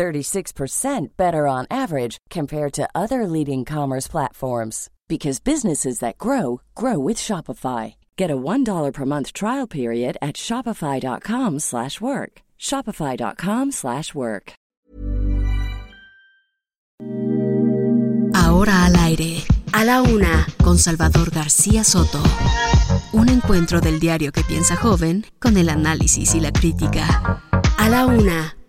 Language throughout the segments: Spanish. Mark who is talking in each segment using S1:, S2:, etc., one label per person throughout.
S1: 36% better on average compared to other leading commerce platforms because businesses that grow grow with Shopify. Get a $1 per month trial period at shopify.com/work. shopify.com/work.
S2: Ahora al aire, a la una, con Salvador García Soto. Un encuentro del diario que piensa joven con el análisis y la crítica. A la una,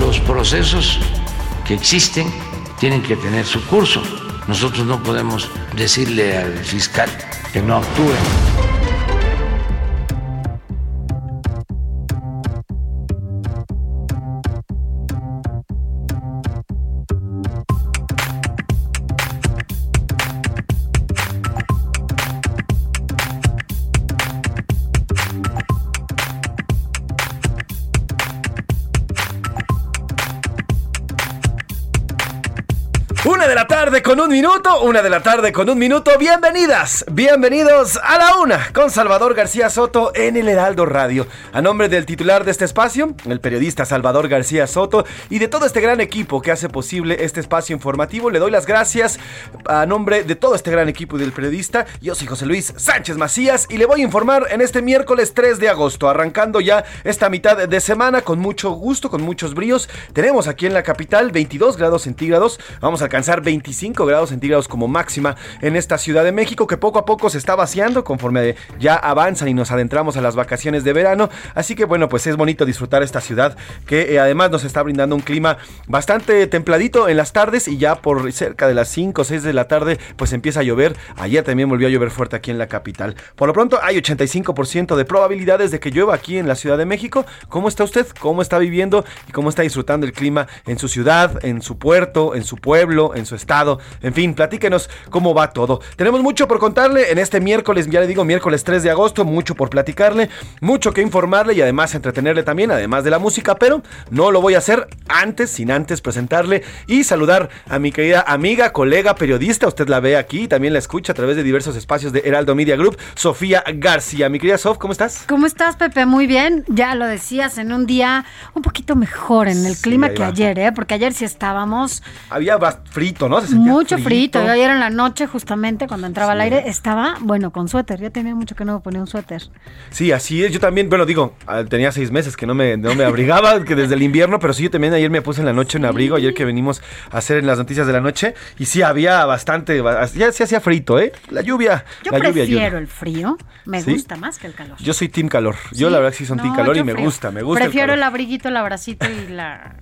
S3: Los procesos que existen tienen que tener su curso. Nosotros no podemos decirle al fiscal que no actúe.
S4: Tarde con un minuto, una de la tarde con un minuto. Bienvenidas, bienvenidos a la una con Salvador García Soto en el Heraldo Radio. A nombre del titular de este espacio, el periodista Salvador García Soto y de todo este gran equipo que hace posible este espacio informativo, le doy las gracias a nombre de todo este gran equipo y del periodista. Yo soy José Luis Sánchez Macías y le voy a informar en este miércoles 3 de agosto, arrancando ya esta mitad de semana con mucho gusto, con muchos bríos. Tenemos aquí en la capital 22 grados centígrados. Vamos a alcanzar 25 grados centígrados como máxima en esta Ciudad de México que poco a poco se está vaciando conforme ya avanzan y nos adentramos a las vacaciones de verano. Así que bueno, pues es bonito disfrutar esta ciudad que eh, además nos está brindando un clima bastante templadito en las tardes y ya por cerca de las 5 o 6 de la tarde pues empieza a llover. Ayer también volvió a llover fuerte aquí en la capital. Por lo pronto hay 85% de probabilidades de que llueva aquí en la Ciudad de México. ¿Cómo está usted? ¿Cómo está viviendo y cómo está disfrutando el clima en su ciudad, en su puerto, en su pueblo, en su estado? En fin, platíquenos cómo va todo. Tenemos mucho por contarle en este miércoles, ya le digo, miércoles 3 de agosto, mucho por platicarle, mucho que informarle y además entretenerle también, además de la música, pero no lo voy a hacer antes, sin antes presentarle y saludar a mi querida amiga, colega, periodista, usted la ve aquí, también la escucha a través de diversos espacios de Heraldo Media Group, Sofía García. Mi querida Sof, ¿cómo estás?
S5: ¿Cómo estás, Pepe? Muy bien. Ya lo decías, en un día un poquito mejor en el
S4: Sí,
S5: clima que
S4: va.
S5: ayer, ¿eh? Porque ayer sí estábamos
S4: Había frito, ¿no? Se
S5: mucho frito. Yo ayer en la noche, justamente, cuando entraba al aire, estaba, bueno, con suéter. Ya tenía mucho que no me ponía un suéter.
S4: Sí, así es. Yo también, bueno, digo, ah, tenía seis meses que no me, no me abrigaba, que desde el invierno, pero sí, yo también ayer me puse en la noche un abrigo, ayer que venimos a hacer en las noticias de la noche, y sí había bastante, ba- ya se hacía frito, ¿eh? La lluvia,
S5: Yo
S4: la lluvia
S5: prefiero
S4: ayuda.
S5: el frío. Me
S4: ¿Sí?
S5: gusta más que el calor.
S4: Yo soy team calor. Yo
S5: Sí.
S4: la verdad sí son team calor y me
S5: frío.
S4: gusta, me gusta. el
S5: Prefiero el,
S4: calor.
S5: abriguito, el abracito y la,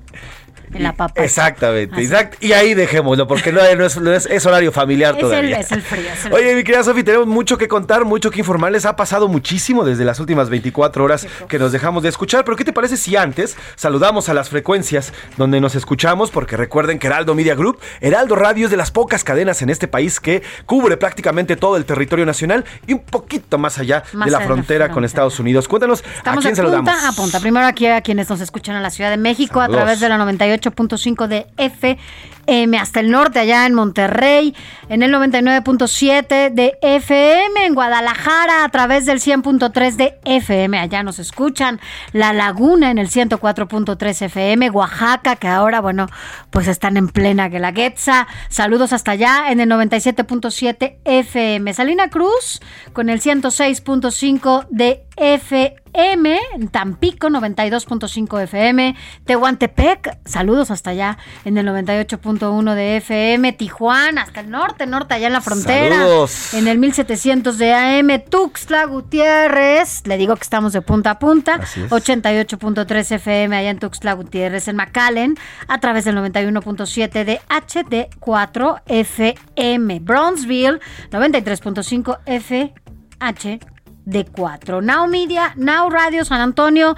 S5: y la papa.
S4: Exactamente. Y ahí dejémoslo, porque no, no es, no es- es horario familiar
S5: Es el-
S4: todavía.
S5: es el frío, es el
S4: Oye, mi querida Sofi, tenemos mucho que contar, mucho que informarles. Ha pasado muchísimo desde las últimas 24 horas que nos dejamos de escuchar. Pero, ¿qué te parece si antes saludamos a las frecuencias donde nos escuchamos? Porque recuerden que Heraldo Media Group, Heraldo Radio es de las pocas cadenas en este país que cubre prácticamente todo el territorio nacional y un poquito más allá
S5: Más
S4: de la frontera con. Estados Unidos. Cuéntanos,
S5: Estamos
S4: ¿a quién saludamos?
S5: punta a punta. Primero aquí a quienes nos escuchan en la Ciudad de México
S4: Saludos.
S5: a través de la 98.5 de FM, hasta el norte, allá en Monterrey, en el 99.7 de FM, en Guadalajara, a través del 100.3 de FM, allá nos escuchan, La Laguna en el 104.3 FM, Oaxaca, que ahora, bueno, pues están en plena Guelaguetza, saludos hasta allá, en el 97.7 FM, Salina Cruz, con el 106.5 de FM, en Tampico 92.5 FM, Tehuantepec, saludos hasta allá en el 98.1 de FM, Tijuana, hasta el norte, norte, allá en la frontera,
S4: Saludos.
S5: en el 1700 de AM, Tuxtla Gutiérrez, le digo que estamos de punta a punta,
S4: Así es.
S5: 88.3 FM allá en Tuxtla Gutiérrez, en McAllen, a través del 91.7 de HD4 FM, Brownsville 93.5 FH de 4. Now Media, Now Radio San Antonio,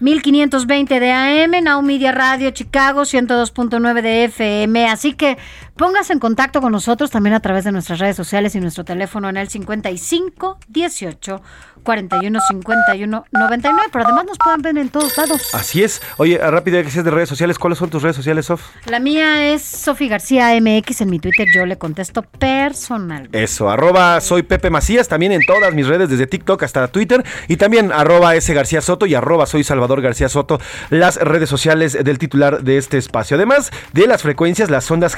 S5: 1520 de AM, Now Media Radio Chicago, 102.9 de FM. Así que póngase en contacto con nosotros también a través de nuestras redes sociales y nuestro teléfono en el 55 18 41 51 99. Pero además nos pueden ver en todos lados.
S4: Así es. Oye, rápido, que seas de redes sociales, ¿cuáles son tus redes sociales, Sof?
S5: La mía es Sofi García MX en mi Twitter. Yo le contesto personal.
S4: Eso, arroba soy Pepe Macías, también en todas mis redes, desde TikTok hasta Twitter, y también arroba S García Soto y arroba soy Salvador García Soto, las redes sociales del titular de este espacio. Además de las frecuencias, las ondas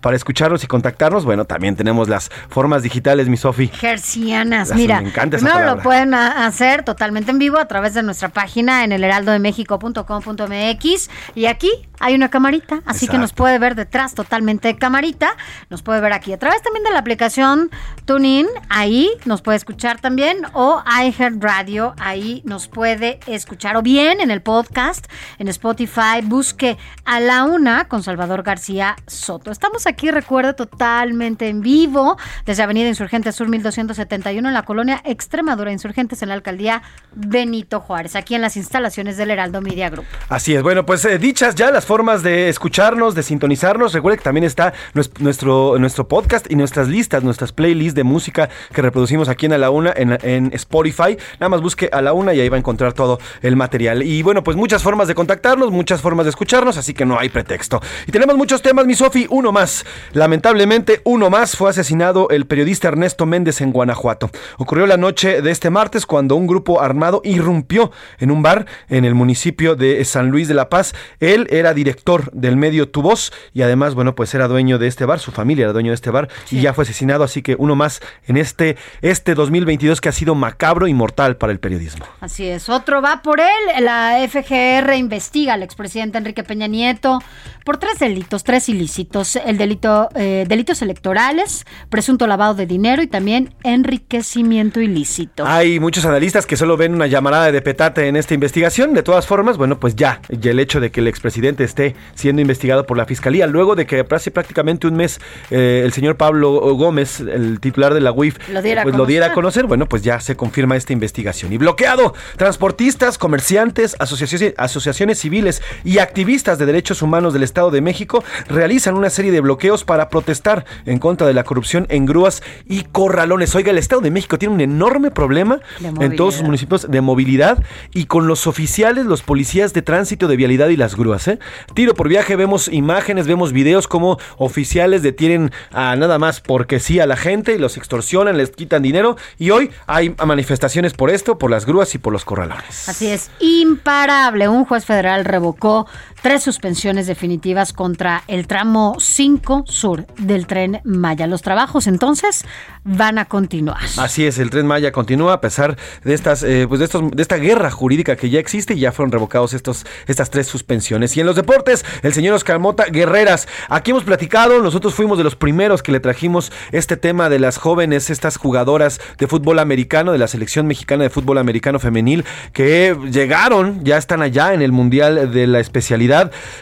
S4: para escucharnos y contactarnos, bueno, también tenemos las formas digitales, mi Sofi.
S5: Gercianas,
S4: Las-
S5: mira,
S4: me encanta esa
S5: primero lo
S4: palabra.
S5: pueden hacer totalmente en vivo a través de nuestra página en el heraldodemexico.com.mx y aquí hay una camarita, así que nos puede ver detrás totalmente de camarita, nos puede ver aquí a través también de la aplicación TuneIn, ahí nos puede escuchar también o iHeartRadio, ahí nos puede escuchar o bien en el podcast en Spotify, busque a la una con Salvador García Soto. Estamos aquí, recuerda, totalmente en vivo desde Avenida Insurgente Sur 1271 en la colonia Extremadura Insurgentes en la alcaldía Benito Juárez, aquí en las instalaciones del Heraldo Media Group.
S4: Así es, bueno, pues eh, dichas ya las formas de escucharnos, de sintonizarnos, recuerde que también está nues- nuestro, nuestro podcast y nuestras listas, nuestras playlists de música que reproducimos aquí en A la Una, en, en Spotify. Nada más busque A la Una y ahí va a encontrar todo el material. Y bueno, pues muchas formas de contactarnos, muchas formas de escucharnos, así que no hay pretexto. Y tenemos muchos temas, mi Sofi, uno más. Lamentablemente, uno más fue asesinado el periodista Ernesto Méndez en Guanajuato. Ocurrió la noche de este martes cuando un grupo armado irrumpió en un bar en el municipio de San Luis de la Paz. Él era director del medio Tu Voz y además, bueno, pues era dueño de este bar, su familia era dueño de este bar y ya fue asesinado, así que uno más en este, este 2022 que ha sido macabro y mortal para el periodismo.
S5: Así es, otro va por él. La FGR investiga al expresidente Enrique Peña Nieto por tres delitos, tres ilícitos. El delito, eh, delitos electorales, presunto lavado de dinero y también enriquecimiento ilícito.
S4: Hay muchos analistas que solo ven una llamarada de petate en esta investigación. De todas formas, bueno, pues ya, ya el hecho de que el expresidente esté siendo investigado por la fiscalía, luego de que hace prácticamente un mes eh, el señor Pablo Gómez, el titular de la UIF,
S5: Lo diera
S4: pues lo diera a
S5: conocer.
S4: conocer, bueno, pues ya se confirma esta investigación. Y bloqueado, transportistas, comerciantes, asociaciones, asociaciones civiles y activistas de derechos humanos del Estado de México realizan una serie de bloqueos para protestar en contra de la corrupción en grúas y corralones. Oiga, el Estado de México tiene un enorme problema en todos sus municipios de movilidad y con los oficiales, los policías de tránsito de vialidad y las grúas. ¿eh? Tiro por viaje, vemos imágenes, vemos videos como oficiales detienen a nada más porque sí a la gente y los extorsionan, les quitan dinero y hoy hay manifestaciones por esto, por las grúas y por los corralones.
S5: Así es, imparable. Un juez federal revocó tres suspensiones definitivas contra el tramo 5 sur del tren Maya. Los trabajos entonces van a continuar.
S4: Así es, el tren Maya continúa a pesar de estas, eh, pues de estos, de esta guerra jurídica que ya existe y ya fueron revocados estos, estas tres suspensiones. Y en los deportes, el señor Oscar Mota Guerreras. Aquí hemos platicado, nosotros fuimos de los primeros que le trajimos este tema de las jóvenes, estas jugadoras de fútbol americano, de la selección mexicana de fútbol americano femenil, que llegaron, ya están allá en el Mundial de la especialidad,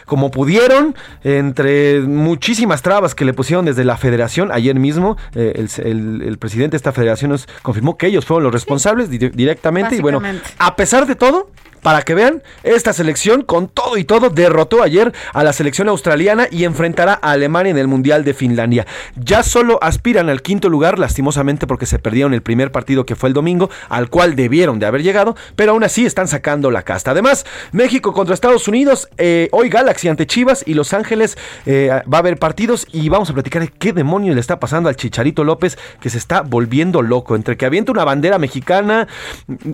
S4: como pudieron, entre muchísimas trabas que le pusieron desde la federación. Ayer mismo, eh, el, el- el presidente de esta federación nos confirmó que ellos fueron los responsables di- directamente. Y bueno, a pesar de todo, Para que vean, esta selección con todo y todo derrotó ayer a la selección australiana y enfrentará a Alemania en el Mundial de Finlandia. Ya solo aspiran al quinto lugar, lastimosamente porque se perdieron el primer partido que fue el domingo, al cual debieron de haber llegado, pero aún así están sacando la casta. Además, México contra Estados Unidos, eh, hoy Galaxy ante Chivas y Los Ángeles eh, va a haber partidos y vamos a platicar de qué demonio le está pasando al Chicharito López que se está volviendo loco. Entre que avienta una bandera mexicana,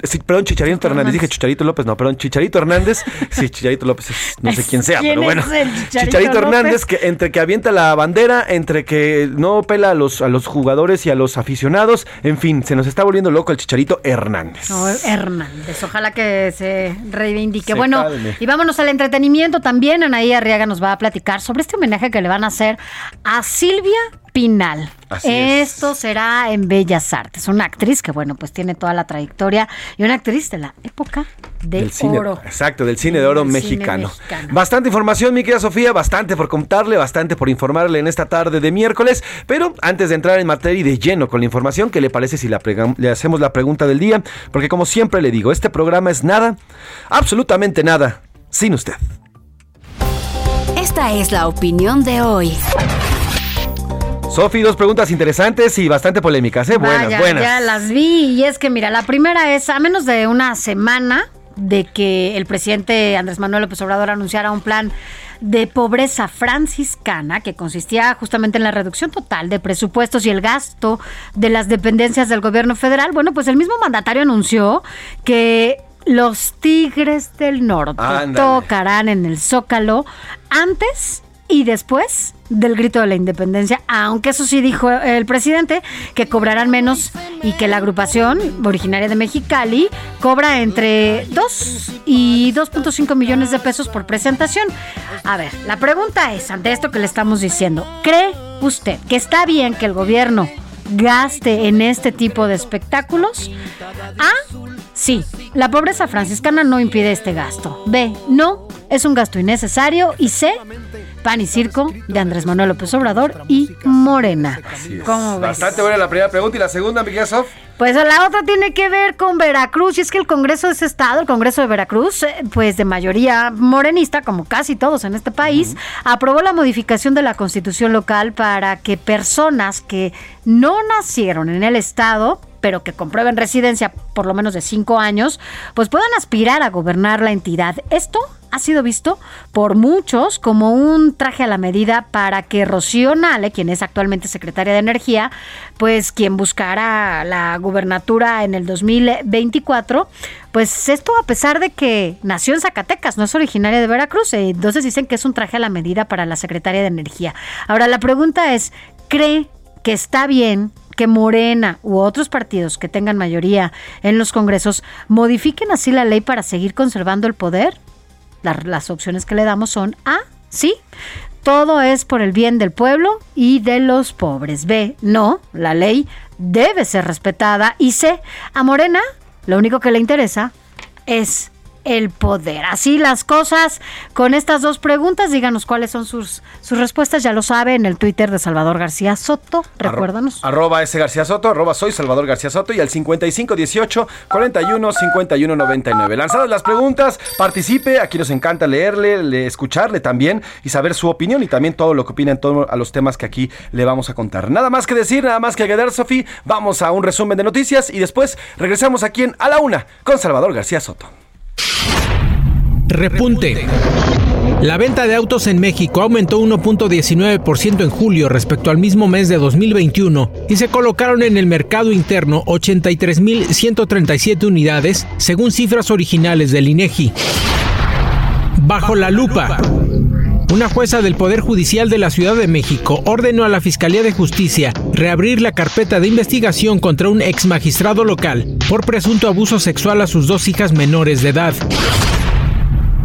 S4: sí, perdón, Chicharito Hernández, dije Chicharito López, no, perdón, Chicharito Hernández, sí, Chicharito López, no sé quién sea, pero bueno, Chicharito, Hernández, que entre que avienta la bandera, entre que no pela a los, a los jugadores y a los aficionados, en fin, se nos está volviendo loco el Chicharito Hernández.
S5: Hernández, ojalá que se reivindique. bueno, y vámonos al entretenimiento también, Anaí Arriaga nos va a platicar sobre este homenaje que le van a hacer a Silvia Pinal. Esto será en Bellas Artes. Una actriz que, bueno, pues tiene toda la trayectoria y una actriz de la época del oro.
S4: exacto, del cine de oro mexicano. Bastante información, mi querida Sofía, bastante por contarle, bastante por informarle en esta tarde de miércoles. Pero antes de entrar en materia y de lleno con la información, ¿qué le parece si le hacemos la pregunta del día? Porque, como siempre le digo, este programa es nada, absolutamente nada, sin usted.
S2: Esta es la opinión de hoy.
S4: Sofi, dos preguntas interesantes y bastante polémicas, ¿eh? Buenas, buenas.
S5: Ya las vi y es que, mira, la primera es, a menos de una semana de que el presidente Andrés Manuel López Obrador anunciara un plan de pobreza franciscana que consistía justamente en la reducción total de presupuestos y el gasto de las dependencias del gobierno federal. Bueno, pues el mismo mandatario anunció que los Tigres del Norte tocarán en el Zócalo antes y después del grito de la independencia, aunque eso sí dijo el presidente, que cobrarán menos y que la agrupación originaria de Mexicali cobra entre 2 y 2.5 millones de pesos por presentación. A ver, la pregunta es, ante esto que le estamos diciendo, ¿cree usted que está bien que el gobierno gaste en este tipo de espectáculos? A, sí, la pobreza franciscana no impide este gasto. B, no, es un gasto innecesario. Y C, Pan y Circo de Andrés Manuel López Obrador y Morena.
S4: Bastante buena la primera pregunta y la segunda, Miguel Sof.
S5: Pues la otra tiene que ver con Veracruz, y es que el Congreso de ese estado, el Congreso de Veracruz, eh, pues de mayoría morenista, como casi todos en este país, aprobó la modificación de la constitución local para que personas que no nacieron en el estado pero que comprueben residencia por lo menos de cinco años, pues puedan aspirar a gobernar la entidad. Esto ha sido visto por muchos como un traje a la medida para que Rocío Nale, quien es actualmente secretaria de Energía, pues quien buscará la gubernatura en el 2024, pues esto a pesar de que nació en Zacatecas, no es originaria de Veracruz, eh, entonces dicen que es un traje a la medida para la secretaria de Energía. Ahora la pregunta es, ¿cree que está bien que Morena u otros partidos que tengan mayoría en los congresos modifiquen así la ley para seguir conservando el poder? las opciones que le damos son A, sí, todo es por el bien del pueblo y de los pobres. B, no, la ley debe ser respetada. Y C, a Morena lo único que le interesa es el poder. Así las cosas con estas dos preguntas. Díganos cuáles son sus, sus respuestas. Ya lo sabe en el Twitter de Salvador García Soto. Recuérdanos.
S4: arroba ese García Soto, arroba soy Salvador García Soto y al 5518 41 51 99. Lanzadas las preguntas, participe. Aquí nos encanta leerle, escucharle también y saber su opinión y también todo lo que opina en todos a los temas que aquí le vamos a contar. Nada más que decir, nada más que agregar, Sofi. Vamos a un resumen de noticias y después regresamos aquí en A la Una con Salvador García Soto.
S6: Repunte. La venta de autos en México aumentó 1.19% en julio respecto al mismo mes de 2021 y se colocaron en el mercado interno 83.137 unidades, según cifras originales del INEGI. Bajo la lupa. Una jueza del Poder Judicial de la Ciudad de México ordenó a la Fiscalía de Justicia reabrir la carpeta de investigación contra un ex magistrado local por presunto abuso sexual a sus dos hijas menores de edad.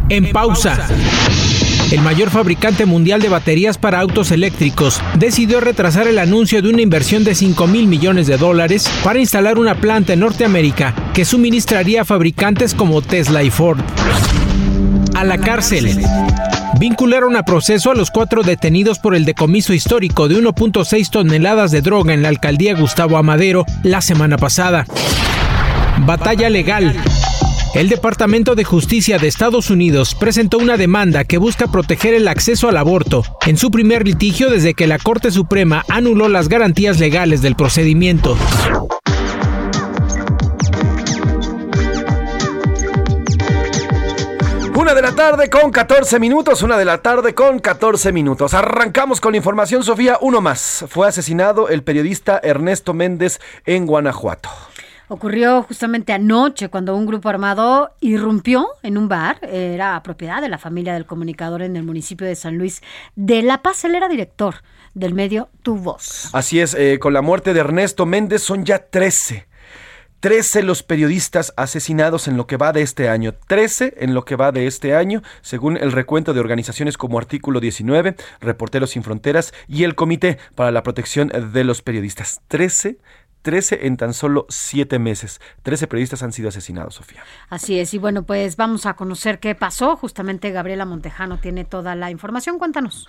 S6: En pausa. El mayor fabricante mundial de baterías para autos eléctricos decidió retrasar el anuncio de una inversión de 5 mil millones de dólares para instalar una planta en Norteamérica que suministraría a fabricantes como Tesla y Ford. A la cárcel. Vincularon a proceso a los cuatro detenidos por el decomiso histórico de 1.6 toneladas de droga en la alcaldía Gustavo Amadero la semana pasada. Batalla legal. El Departamento de Justicia de Estados Unidos presentó una demanda que busca proteger el acceso al aborto en su primer litigio desde que la Corte Suprema anuló las garantías legales del procedimiento.
S4: Una de la tarde con 14 minutos, una de la tarde con 14 minutos. Arrancamos con la información, Sofía. Uno más. Fue asesinado el periodista Ernesto Méndez en Guanajuato.
S5: Ocurrió justamente anoche cuando un grupo armado irrumpió en un bar. Era propiedad de la familia del comunicador en el municipio de San Luis de La Paz. Él era director del medio Tu Voz.
S4: Así es, eh, con la muerte de Ernesto Méndez son ya 13. 13 los periodistas asesinados en lo que va de este año. 13 en lo que va de este año, según el recuento de organizaciones como Artículo 19, Reporteros Sin Fronteras y el Comité para la Protección de los Periodistas. 13 13 en tan solo 7 meses. 13 periodistas han sido asesinados, Sofía.
S5: Así es, y bueno, pues vamos a conocer qué pasó. Justamente Gabriela Montejano tiene toda la información. Cuéntanos.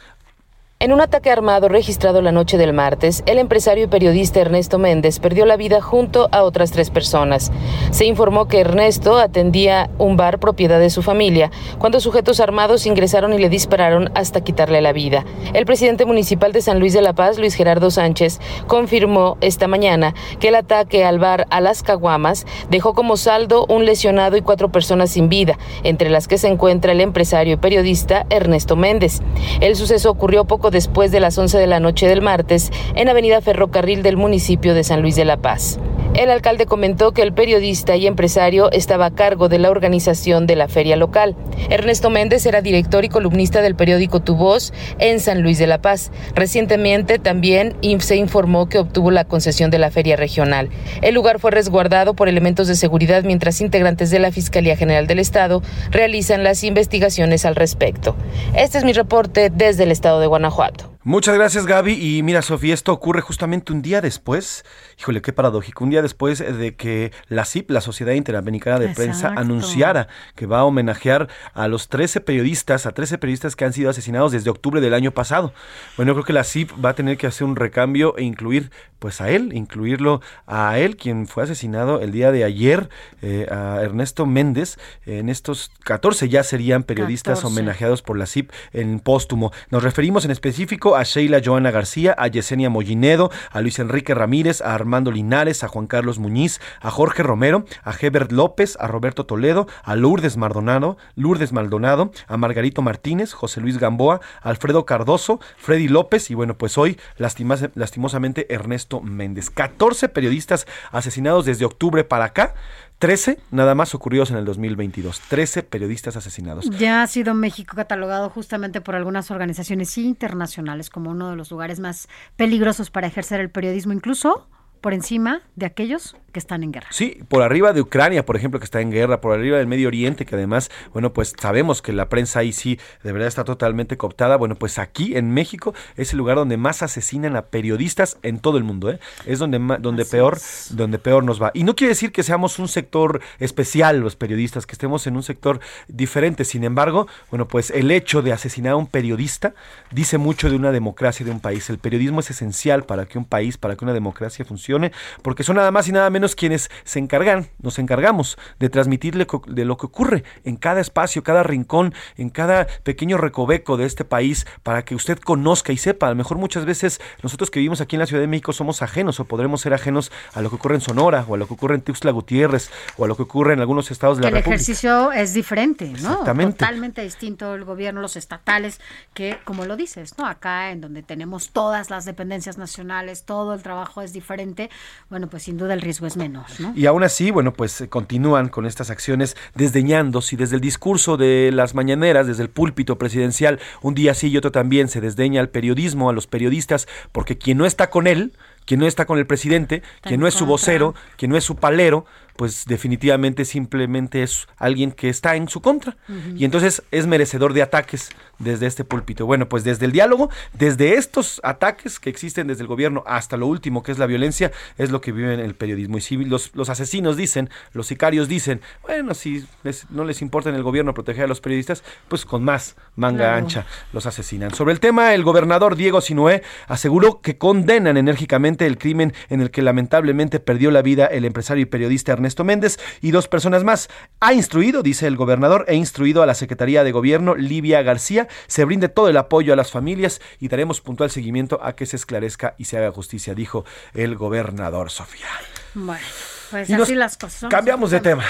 S7: En un ataque armado registrado la noche del martes, el empresario y periodista Ernesto Méndez perdió la vida junto a otras tres personas. Se informó que Ernesto atendía un bar propiedad de su familia cuando sujetos armados ingresaron y le dispararon hasta quitarle la vida. El presidente municipal de San Luis de la Paz, Luis Gerardo Sánchez, confirmó esta mañana que el ataque al bar a las Caguamas dejó como saldo un lesionado y cuatro personas sin vida, entre las que se encuentra el empresario y periodista Ernesto Méndez. El suceso ocurrió poco después de las 11 de la noche del martes en Avenida Ferrocarril del municipio de San Luis de la Paz. El alcalde comentó que el periodista y empresario estaba a cargo de la organización de la feria local. Ernesto Méndez era director y columnista del periódico Tu Voz en San Luis de la Paz. Recientemente también se informó que obtuvo la concesión de la feria regional. El lugar fue resguardado por elementos de seguridad mientras integrantes de la Fiscalía General del Estado realizan las investigaciones al respecto. Este es mi reporte desde el estado de Guanajuato.
S4: Muchas gracias Gaby. Y mira Sofía, esto ocurre justamente un día después, híjole qué paradójico, un día después de que la CIP, la Sociedad Interamericana de Prensa, anunciara que va a homenajear a los 13 periodistas, a 13 periodistas que han sido asesinados desde octubre del año pasado. Bueno, yo creo que la CIP va a tener que hacer un recambio e incluir pues a él, incluirlo a él, quien fue asesinado el día de ayer, eh, a Ernesto Méndez. En estos 14 ya serían periodistas homenajeados por la CIP en póstumo. Nos referimos en específico a Sheila Joana García, a Yesenia Mollinedo, a Luis Enrique Ramírez, a Armando Linares, a Juan Carlos Muñiz, a Jorge Romero, a Hebert López, a Roberto Toledo, a Lourdes Maldonado, Lourdes Maldonado, a Margarito Martínez, José Luis Gamboa, Alfredo Cardoso, Freddy López y bueno, pues hoy lastimosamente Ernesto Méndez. 14 periodistas asesinados desde octubre para acá. 13 nada más ocurridos en el 2022. 13 periodistas asesinados.
S5: Ya ha sido México catalogado justamente por algunas organizaciones internacionales como uno de los lugares más peligrosos para ejercer el periodismo, incluso por encima de aquellos que están en guerra.
S4: Sí, por arriba de Ucrania, por ejemplo, que está en guerra, por arriba del Medio Oriente, que además, bueno, pues sabemos que la prensa ahí sí de verdad está totalmente cooptada. Bueno, pues aquí en México es el lugar donde más asesinan a periodistas en todo el mundo, ¿eh? Es donde donde peor donde peor nos va. Y no quiere decir que seamos un sector especial los periodistas, que estemos en un sector diferente. Sin embargo, bueno, pues el hecho de asesinar a un periodista dice mucho de una democracia de un país. El periodismo es esencial para que un país, para que una democracia funcione, porque son nada más y nada menos quienes se encargan, nos encargamos de transmitirle de lo que ocurre en cada espacio, cada rincón, en cada pequeño recoveco de este país para que usted conozca y sepa. A lo mejor muchas veces nosotros que vivimos aquí en la Ciudad de México somos ajenos o podremos ser ajenos a lo que ocurre en Sonora o a lo que ocurre en Tuxtla Gutiérrez o a lo que ocurre en algunos estados de la República.
S5: El ejercicio es diferente, ¿no? Totalmente distinto el gobierno, los estatales, que como lo dices, ¿no? Acá en donde tenemos todas las dependencias nacionales, todo el trabajo es diferente, bueno, pues sin duda el riesgo es menos. ¿no?
S4: Y aún así, bueno, pues eh, continúan con estas acciones desdeñando, si desde el discurso de las mañaneras, desde el púlpito presidencial, un día sí y otro también se desdeña al periodismo, a los periodistas, porque quien no está con él, quien no está con el presidente, quien no es su vocero, quien no es su palero, pues definitivamente simplemente es alguien que está en su contra. Y entonces es merecedor de ataques desde este púlpito. Bueno, pues desde el diálogo, desde estos ataques que existen desde el gobierno hasta lo último que es la violencia, es lo que vive en el periodismo. Y si los, los asesinos dicen, los sicarios dicen, bueno, si no les importa en el gobierno proteger a los periodistas, pues con más manga ancha los asesinan. Sobre el tema, el gobernador Diego Sinué aseguró que condenan enérgicamente el crimen en el que lamentablemente perdió la vida el empresario y periodista Ernesto Ernesto Méndez y dos personas más. Ha instruido, dice el gobernador, he instruido a la Secretaría de Gobierno, Livia García, se brinde todo el apoyo a las familias y daremos puntual seguimiento a que se esclarezca y se haga justicia, dijo el gobernador Sofía.
S5: Bueno, pues así las cosas.
S4: Cambiamos de tema.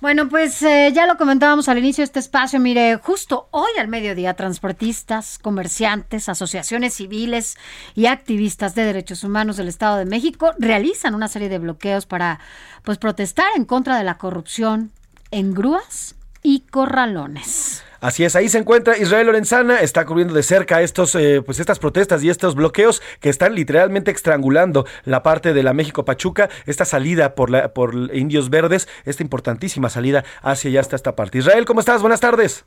S5: Bueno, pues eh, ya lo comentábamos al inicio de este espacio. Mire, justo hoy al mediodía, transportistas, comerciantes, asociaciones civiles y activistas de derechos humanos del Estado de México realizan una serie de bloqueos para pues protestar en contra de la corrupción en grúas y corralones.
S4: Así es, ahí se encuentra Israel Lorenzana, está cubriendo de cerca estos, eh, pues estas protestas y estos bloqueos que están literalmente estrangulando la parte de la México Pachuca, esta salida por, la, por Indios Verdes, esta importantísima salida hacia allá hasta esta parte. Israel, ¿cómo estás? Buenas tardes.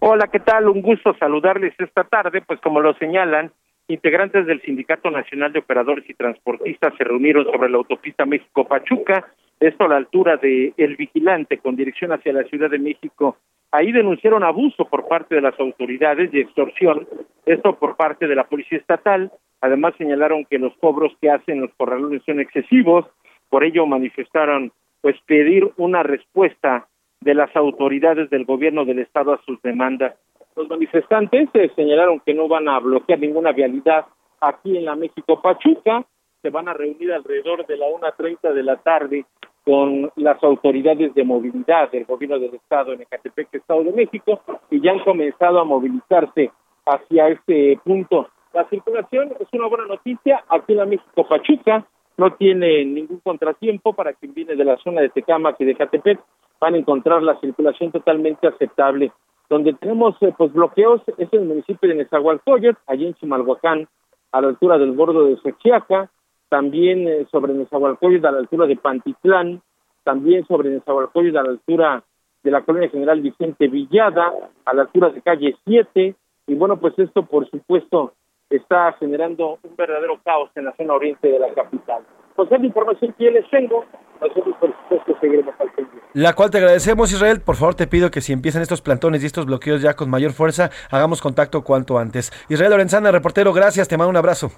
S8: Hola, ¿qué tal? Un gusto saludarles esta tarde, pues como lo señalan, integrantes del Sindicato Nacional de Operadores y Transportistas se reunieron sobre la autopista México-Pachuca, esto a la altura de El Vigilante, con dirección hacia la Ciudad de México Ahí denunciaron abuso por parte de las autoridades y extorsión, esto por parte de la Policía Estatal. Además señalaron que los cobros que hacen los corralones son excesivos, por ello manifestaron pues pedir una respuesta de las autoridades del gobierno del estado a sus demandas. Los manifestantes eh, señalaron que no van a bloquear ninguna vialidad aquí en la México Pachuca, se van a reunir alrededor de la una treinta de la tarde con las autoridades de movilidad del gobierno del estado en Ecatepec, Estado de México, y ya han comenzado a movilizarse hacia este punto. La circulación es una buena noticia. Aquí en la México Pachuca no tiene ningún contratiempo para quien viene de la zona de Tecama y de Ecatepec. Van a encontrar la circulación totalmente aceptable. Donde tenemos eh, pues bloqueos es el municipio de Nezahualcóyotl, allí en Chimalhuacán, a la altura del bordo de Sechiaca, también eh, sobre Nezahualcóyotl a la altura de Pantitlán, también sobre Nezahualcóyotl a la altura de la colonia general Vicente Villada, a la altura de calle 7, y bueno, pues esto por supuesto está generando un verdadero caos en la zona oriente de la capital. Pues es la información que les tengo, nosotros por supuesto seguiremos al pendiente.
S4: La cual te agradecemos, Israel. Por favor, te pido que si empiezan estos plantones y estos bloqueos ya con mayor fuerza, hagamos contacto cuanto antes. Israel Lorenzana, reportero, gracias, te mando un abrazo.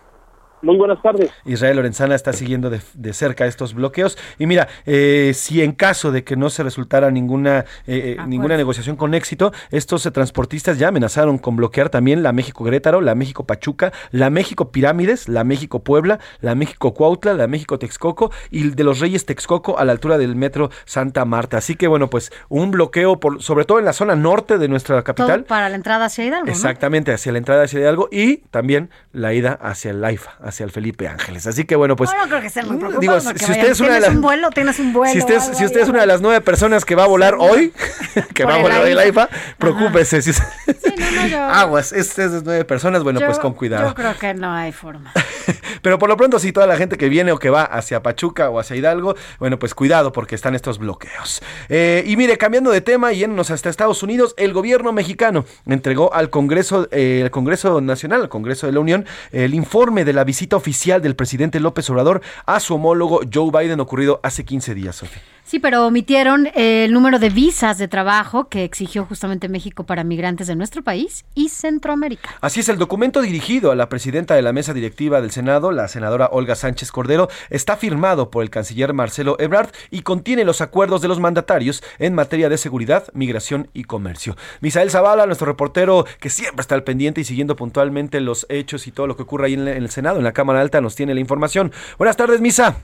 S8: Muy buenas tardes.
S4: Israel Lorenzana está siguiendo de, cerca estos bloqueos. Y mira, eh, si en caso de que no se resultara ninguna, eh, eh, ninguna negociación con éxito, estos transportistas ya amenazaron con bloquear también la México Grétaro, la México Pachuca, la México Pirámides, la México Puebla, la México Cuautla, la México Texcoco y de los Reyes Texcoco a la altura del metro Santa Marta. Así que bueno, pues un bloqueo, por, sobre todo en la zona norte de nuestra capital.
S5: para la entrada hacia Hidalgo.
S4: Exactamente, hacia la entrada hacia Hidalgo y también la ida hacia el Laifa hacia el Felipe Ángeles. Así que bueno, pues.
S5: No, creo que sea muy Digo, si usted es una de las. un vuelo, tienes un vuelo.
S4: Si usted, es, si usted es una de las nueve personas que va a volar hoy, que va a volar hoy el AIFA, preocúpese. Si usted... sí, no, no, yo... Aguas, estas es nueve personas, bueno, pues con cuidado.
S5: Yo creo que no hay forma.
S4: Pero por lo pronto, sí, toda la gente que viene o que va hacia Pachuca o hacia Hidalgo, bueno, pues cuidado porque están estos bloqueos. Eh, y mire, cambiando de tema, yéndonos hasta Estados Unidos, el gobierno mexicano entregó al Congreso, eh, el Congreso Nacional, al Congreso de la Unión, el informe de la visita oficial del presidente López Obrador a su homólogo Joe Biden ocurrido hace 15 días.
S5: Sí, pero omitieron el número de visas de trabajo que exigió justamente México para migrantes de nuestro país y Centroamérica.
S4: Así es, el documento dirigido a la presidenta de la mesa directiva del Senado, la senadora Olga Sánchez Cordero, está firmado por el canciller Marcelo Ebrard y contiene los acuerdos de los mandatarios en materia de seguridad, migración y comercio. Misael Zavala, nuestro reportero que siempre está al pendiente y siguiendo puntualmente los hechos y todo lo que ocurre ahí en el Senado, en la Cámara Alta, nos tiene la información. Buenas tardes, Misa.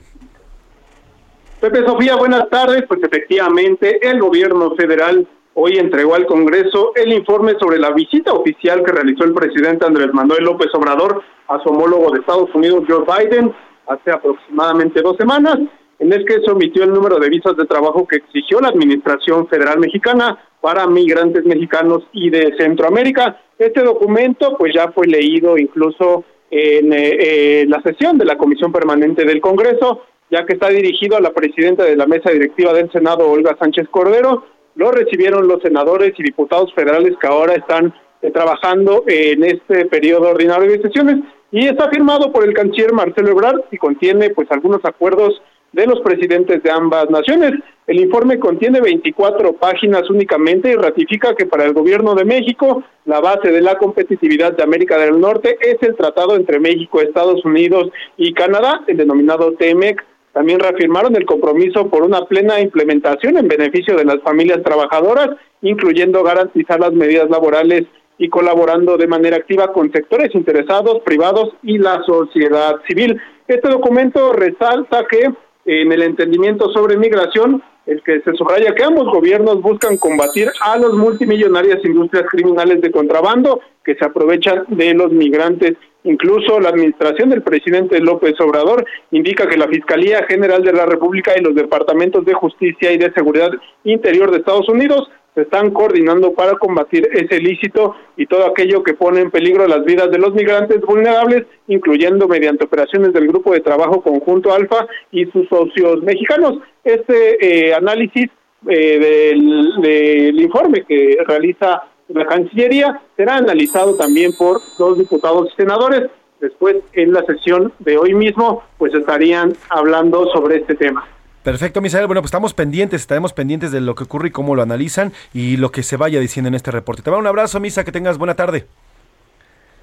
S9: Pepe Sofía, buenas tardes. Pues efectivamente, el gobierno federal hoy entregó al Congreso el informe sobre la visita oficial que realizó el presidente Andrés Manuel López Obrador a su homólogo de Estados Unidos, Joe Biden, hace aproximadamente dos semanas, en el que se omitió el número de visas de trabajo que exigió la Administración Federal Mexicana para migrantes mexicanos y de Centroamérica. Este documento pues ya fue leído incluso en eh, eh, la sesión de la Comisión Permanente del Congreso, ya que está dirigido a la presidenta de la mesa directiva del Senado, Olga Sánchez Cordero. Lo recibieron los senadores y diputados federales que ahora están eh, trabajando en este periodo ordinario de sesiones y está firmado por el canciller Marcelo Ebrard y contiene pues algunos acuerdos de los presidentes de ambas naciones. El informe contiene 24 páginas únicamente y ratifica que para el gobierno de México la base de la competitividad de América del Norte es el tratado entre México, Estados Unidos y Canadá, el denominado TEMEC, También reafirmaron el compromiso por una plena implementación en beneficio de las familias trabajadoras, incluyendo garantizar las medidas laborales y colaborando de manera activa con sectores interesados, privados y la sociedad civil. Este documento resalta que en el entendimiento sobre migración, que se subraya que ambos gobiernos buscan combatir a las multimillonarias industrias criminales de contrabando que se aprovechan de los migrantes. Incluso la administración del presidente López Obrador indica que la Fiscalía General de la República y los departamentos de Justicia y de Seguridad Interior de Estados Unidos se están coordinando para combatir ese ilícito y todo aquello que pone en peligro las vidas de los migrantes vulnerables, incluyendo mediante operaciones del Grupo de Trabajo Conjunto Alfa y sus socios mexicanos. Este eh, análisis eh, del, informe que realiza la Cancillería será analizado también por dos diputados y senadores. Después, en la sesión de hoy mismo, pues estarían hablando sobre este tema.
S4: Perfecto, Misael. Bueno, pues estamos pendientes, estaremos pendientes de lo que ocurre y cómo lo analizan y lo que se vaya diciendo en este reporte. Te mando un abrazo, Misa, que tengas buena tarde.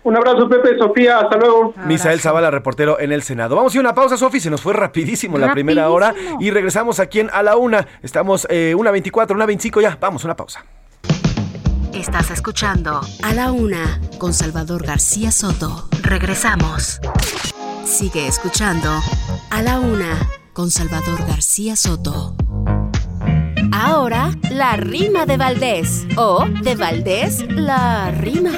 S9: Un abrazo, Pepe, Sofía, hasta luego.
S4: Misael Zavala, reportero en el Senado. Vamos a ir a una pausa, Sofía, se nos fue rapidísimo, la primera hora y regresamos aquí en A la Una. Estamos eh, una 24, una 25 ya. Vamos, una pausa.
S2: Estás escuchando A la Una con Salvador García Soto. Regresamos. Sigue escuchando A la Una con Salvador García Soto. Ahora, la rima de Valdés. O de Valdés, la rima.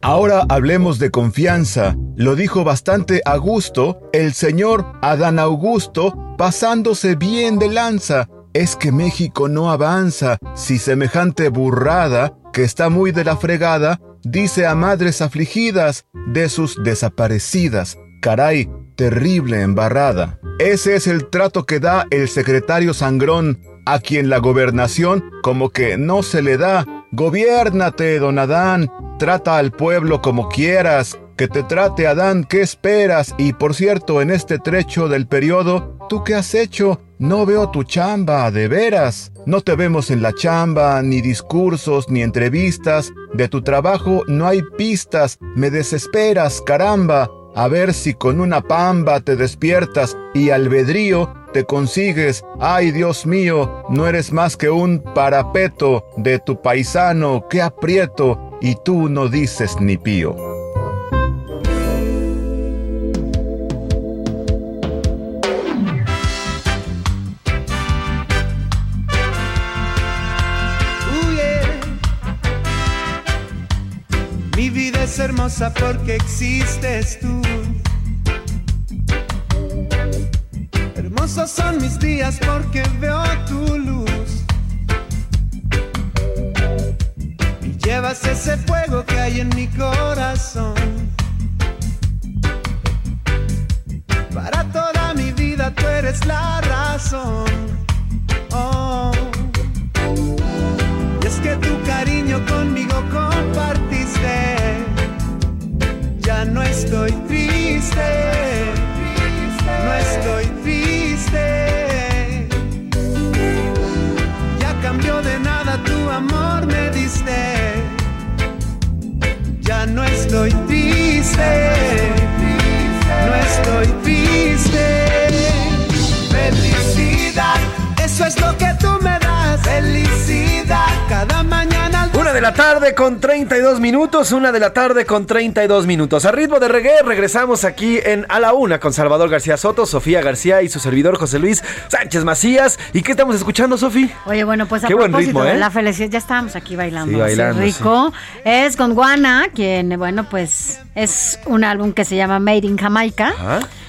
S10: Ahora hablemos de confianza. Lo dijo bastante a gusto el señor Adán Augusto, pasándose bien de lanza. Es que México no avanza si semejante burrada, que está muy de la fregada, dice a madres afligidas de sus desaparecidas. Caray, terrible embarrada. Ese es el trato que da el secretario Sangrón, a quien la gobernación como que no se le da. Gobiérnate, don Adán, trata al pueblo como quieras, que te trate Adán, ¿qué esperas? Y por cierto, en este trecho del periodo, ¿tú qué has hecho? No veo tu chamba, de veras. No te vemos en la chamba, ni discursos, ni entrevistas. De tu trabajo no hay pistas. Me desesperas, caramba a ver si con una pamba te despiertas y albedrío te consigues. Ay, Dios mío, no eres más que un parapeto de tu paisano que aprieto y tú no dices ni pío.
S11: Mi vida es hermosa porque existes tú. Hermosos son mis días porque veo tu luz. Y llevas ese fuego que hay en mi corazón. Para toda mi vida tú eres la razón. Oh. Y es que tu cariño conmigo compartiste. Ya no estoy triste. No estoy triste. Ya cambió de nada tu amor me diste. Ya no estoy triste. No estoy triste. Felicidad, eso es lo que tú me das. Felicidad, cada mañana.
S4: La tarde con 32 minutos, una de la tarde con 32 minutos. A ritmo de reggae regresamos aquí en A la Una con Salvador García Soto, Sofía García y su servidor José Luis Sánchez Macías. ¿Y qué estamos escuchando, Sofi?
S5: Oye, bueno, pues a
S4: Qué buen ritmo, ¿eh?
S5: la felicidad, ya estábamos aquí bailando.
S4: Sí, bailando,
S5: rico. Es con Guana, quien, bueno, pues es un álbum que se llama Made in Jamaica.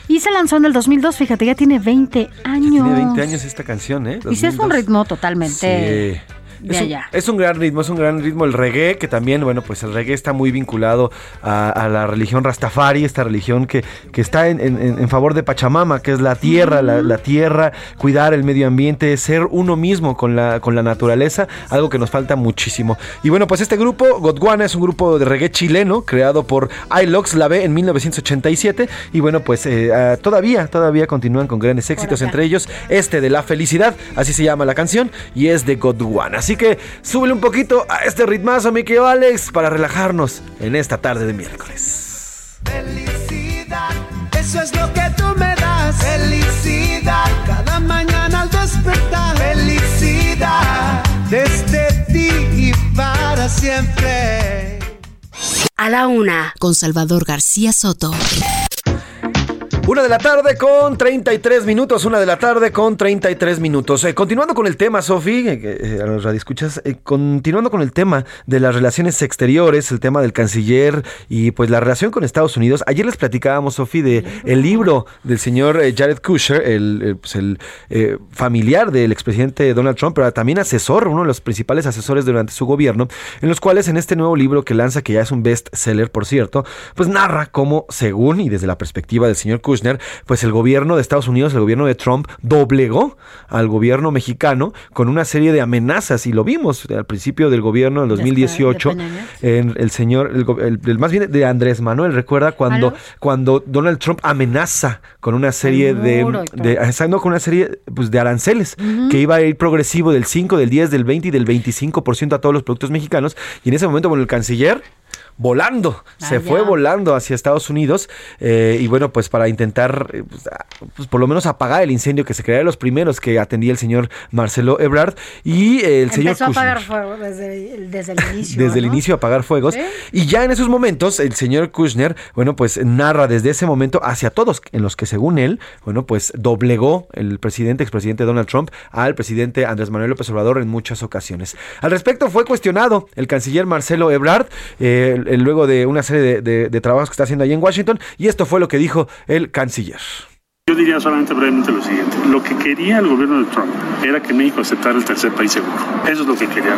S5: Y se lanzó en el 2002, fíjate, ya tiene 20 años.
S4: Tiene 20 años esta canción, ¿eh?
S5: Y sí es un
S4: 2002.
S5: ritmo totalmente
S4: Sí.
S5: De
S4: Es un,
S5: allá.
S4: es un gran ritmo, es un gran ritmo el reggae, que también, bueno, pues el reggae está muy vinculado a, a la religión Rastafari, esta religión que, que está en, en- en favor de Pachamama, que es la tierra, la, la tierra, cuidar el medio ambiente, ser uno mismo con la, con la naturaleza, algo que nos falta muchísimo. Y bueno, pues este grupo, Godwana, es un grupo de reggae chileno, creado por Ilox La B en 1987, y bueno, pues eh, ah, todavía, todavía continúan con grandes éxitos, entre ellos este de La Felicidad, así se llama la canción, y es de Godwana. Así que súbele un poquito a este ritmazo, mi querido Alex, para relajarnos en esta tarde de miércoles.
S11: Felicidad, eso es lo que tú me das. das. Felicidad cada mañana al despertar. Felicidad desde ti y para siempre.
S2: A la una, con Salvador García Soto.
S4: Una de la tarde con 33 minutos, una de la tarde con 33 minutos. Eh, continuando con el tema, Sofi, eh, eh, a los radioescuchas, eh, continuando con el tema de las relaciones exteriores, el tema del canciller y pues la relación con Estados Unidos. Ayer les platicábamos, Sofi, de el libro del señor Jared Kushner, el, pues, el, familiar del expresidente Donald Trump, pero también asesor, uno de los principales asesores durante su gobierno, en los cuales en este nuevo libro que lanza, que ya es un bestseller, por cierto, pues narra cómo, según y desde la perspectiva del señor Kushner, pues el gobierno de Estados Unidos, el gobierno de Trump, doblegó al gobierno mexicano con una serie de amenazas. Y lo vimos al principio del gobierno del 2018 en el señor, el, el- el- más bien de Andrés Manuel, recuerda cuando,
S5: ¿Aló?
S4: cuando Donald Trump amenaza con una serie de, de estando con una serie pues, de aranceles que iba a ir progresivo del 5, del 10, del 20 y del 25% a todos los productos mexicanos. Y en ese momento bueno el canciller volando, se
S5: Vaya.
S4: fue volando hacia Estados Unidos eh, y bueno, pues para intentar eh, pues, ah, pues, por lo menos apagar el incendio que se creara los primeros que atendía el señor Marcelo Ebrard y eh, el señor
S5: Empezó a
S4: Kushner
S5: apagar fuego desde, el- desde el inicio.
S4: desde el inicio a apagar fuegos.
S5: Sí.
S4: Y ya en esos momentos, el señor Kushner, bueno, pues narra desde ese momento hacia todos, en los que según él, bueno, pues doblegó el presidente, expresidente Donald Trump, al presidente Andrés Manuel López Obrador en muchas ocasiones. Al respecto fue cuestionado el canciller Marcelo Ebrard, eh, luego de una serie de, trabajos que está haciendo allí en Washington, y esto fue lo que dijo el canciller.
S12: Yo diría solamente brevemente lo siguiente. Lo que quería el gobierno de Trump era que México aceptara el tercer país seguro. Eso es lo que quería.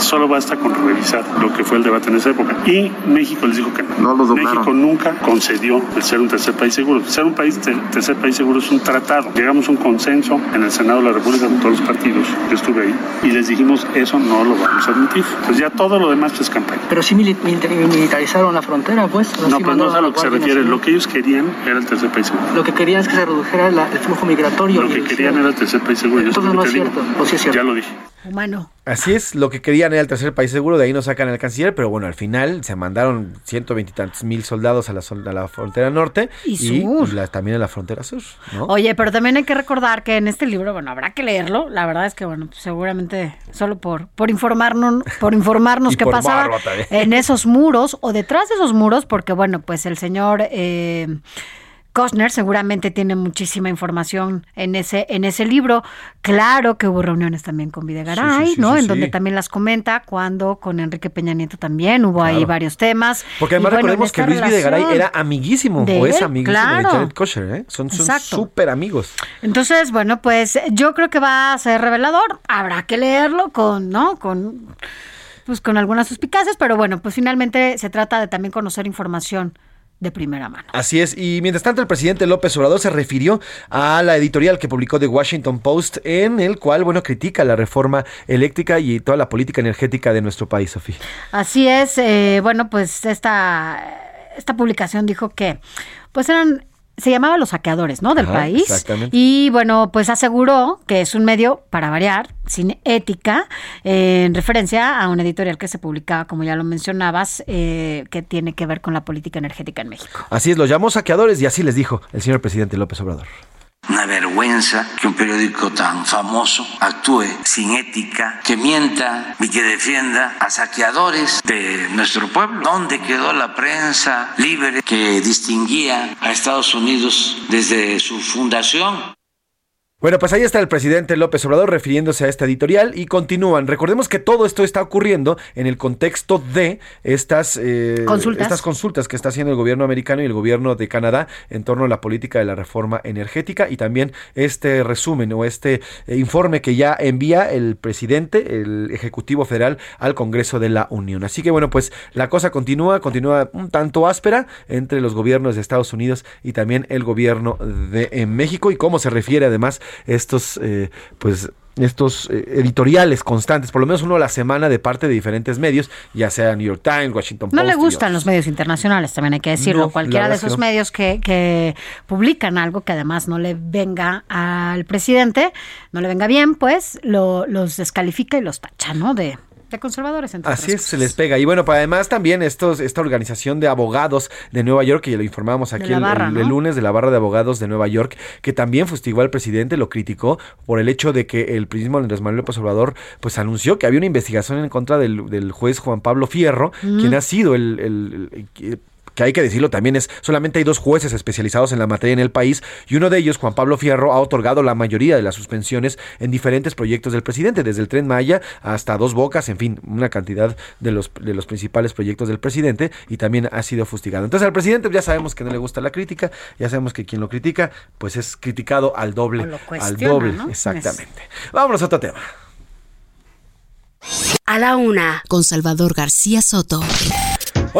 S12: Solo basta con revisar lo que fue el debate en esa época. Y México les dijo que no. México nunca concedió el ser un tercer país seguro. Ser un país ter- tercer país seguro es un tratado. Llegamos a un consenso en el Senado de la República con todos los partidos. Yo estuve ahí. Y les dijimos, eso no lo vamos a admitir. Pues ya todo lo demás es campaña.
S13: Pero sí mili- milita- militarizaron la frontera, pues.
S12: No,
S13: Sí
S12: pero no es a lo que se refiere.
S13: Nacional.
S12: Lo que ellos querían era el tercer país seguro.
S13: Lo que querían es que se redujera la- el flujo migratorio.
S12: Lo que querían era el tercer país seguro. Yo
S13: Entonces no es
S12: digo.
S13: cierto, o sí es cierto.
S12: Ya lo dije.
S5: Humano.
S4: Así es, lo que querían era el tercer país seguro, de ahí nos sacan al canciller, pero bueno, al final se mandaron ciento veintitantos mil soldados a la, a la frontera norte
S5: Y sur.
S4: la- también a la frontera sur, ¿no?
S5: Oye, pero también hay que recordar que en este libro, bueno, habrá que leerlo. La verdad es que, bueno, pues, seguramente solo por, por informarnos, por informarnos qué
S4: por
S5: pasaba en esos muros o detrás de esos muros, porque, bueno, pues el señor eh, Costner seguramente tiene muchísima información en ese, en ese libro. Claro que hubo reuniones también con Videgaray,
S4: Sí, sí, sí,
S5: ¿no? en donde también las comenta, cuando con Enrique Peña Nieto también hubo ahí varios temas.
S4: Porque además
S5: bueno,
S4: recordemos que Luis Videgaray era amiguísimo, o es amiguísimo
S5: claro.
S4: de Jared Kushner, ¿eh? Son súper amigos.
S5: Entonces, bueno, pues yo creo que va a ser revelador. Habrá que leerlo con, ¿no? Con, pues con algunas suspicacias, pero bueno, pues finalmente se trata de también conocer información de primera mano.
S4: Así es, y mientras tanto el presidente López Obrador se refirió a la editorial que publicó The Washington Post, en el cual, bueno, critica la reforma eléctrica y toda la política energética de nuestro país, Sofía.
S5: Así es, eh, bueno, pues esta, esta publicación dijo que, pues eran se llamaba Los Saqueadores, ¿no? Del
S4: Ajá,
S5: país.
S4: exactamente.
S5: Y bueno, pues aseguró que es un medio, para variar, sin ética, eh, en referencia a una editorial que se publicaba, como ya lo mencionabas, eh, que tiene que ver con la política energética en México.
S4: Así es, los llamó saqueadores y así les dijo el señor presidente López Obrador.
S3: Una vergüenza que un periódico tan famoso actúe sin ética, que mienta y que defienda a saqueadores de nuestro pueblo. ¿Dónde quedó la prensa libre que distinguía a Estados Unidos desde su fundación?
S4: Bueno, pues ahí está el presidente López Obrador refiriéndose a esta editorial y continúan. Recordemos que todo esto está ocurriendo en el contexto de estas, eh,
S5: Consultas.
S4: estas consultas que está haciendo el gobierno americano y el gobierno de Canadá en torno a la política de la reforma energética y también este resumen o este eh, informe que ya envía el presidente, el Ejecutivo Federal, al Congreso de la Unión. Así que bueno, pues la cosa continúa, continúa un tanto áspera entre los gobiernos de Estados Unidos y también el gobierno de eh, México y cómo se refiere además estos, eh, pues estos eh, editoriales constantes, por lo menos uno a la semana de parte de diferentes medios, ya sea New York Times, Washington
S5: No
S4: Post.
S5: le
S4: y
S5: gustan los medios internacionales, también hay que decirlo.
S4: No,
S5: Cualquiera de
S4: que
S5: esos
S4: no.
S5: medios que, que publican algo que además no le venga al presidente, no le venga bien, pues lo, los descalifica y los tacha, ¿no? De, de conservadores. Entre
S4: Así es, se les pega. Y bueno, pues además también estos, esta organización de abogados de Nueva York, que ya lo informamos aquí el,
S5: barra,
S4: el-
S5: ¿no?
S4: el lunes de la barra de abogados de Nueva York, que también fustigó al presidente, lo criticó por el hecho de que el prismo Andrés Manuel López Obrador pues anunció que había una investigación en contra del, del juez Juan Pablo Fierro,
S5: Mm.
S4: quien ha sido el- que- hay que decirlo también es, solamente hay dos jueces especializados en la materia en el país y uno de ellos, Juan Pablo Fierro, ha otorgado la mayoría de las suspensiones en diferentes proyectos del presidente, desde el tren Maya hasta Dos Bocas, en fin, una cantidad de los, de los principales proyectos del presidente y también ha sido fustigado. Entonces al presidente ya sabemos que no le gusta la crítica, ya sabemos que quien lo critica, pues es criticado al doble,
S5: lo
S4: al doble,
S5: ¿no?
S4: exactamente. Vámonos a otro tema.
S2: A la una, con Salvador García Soto.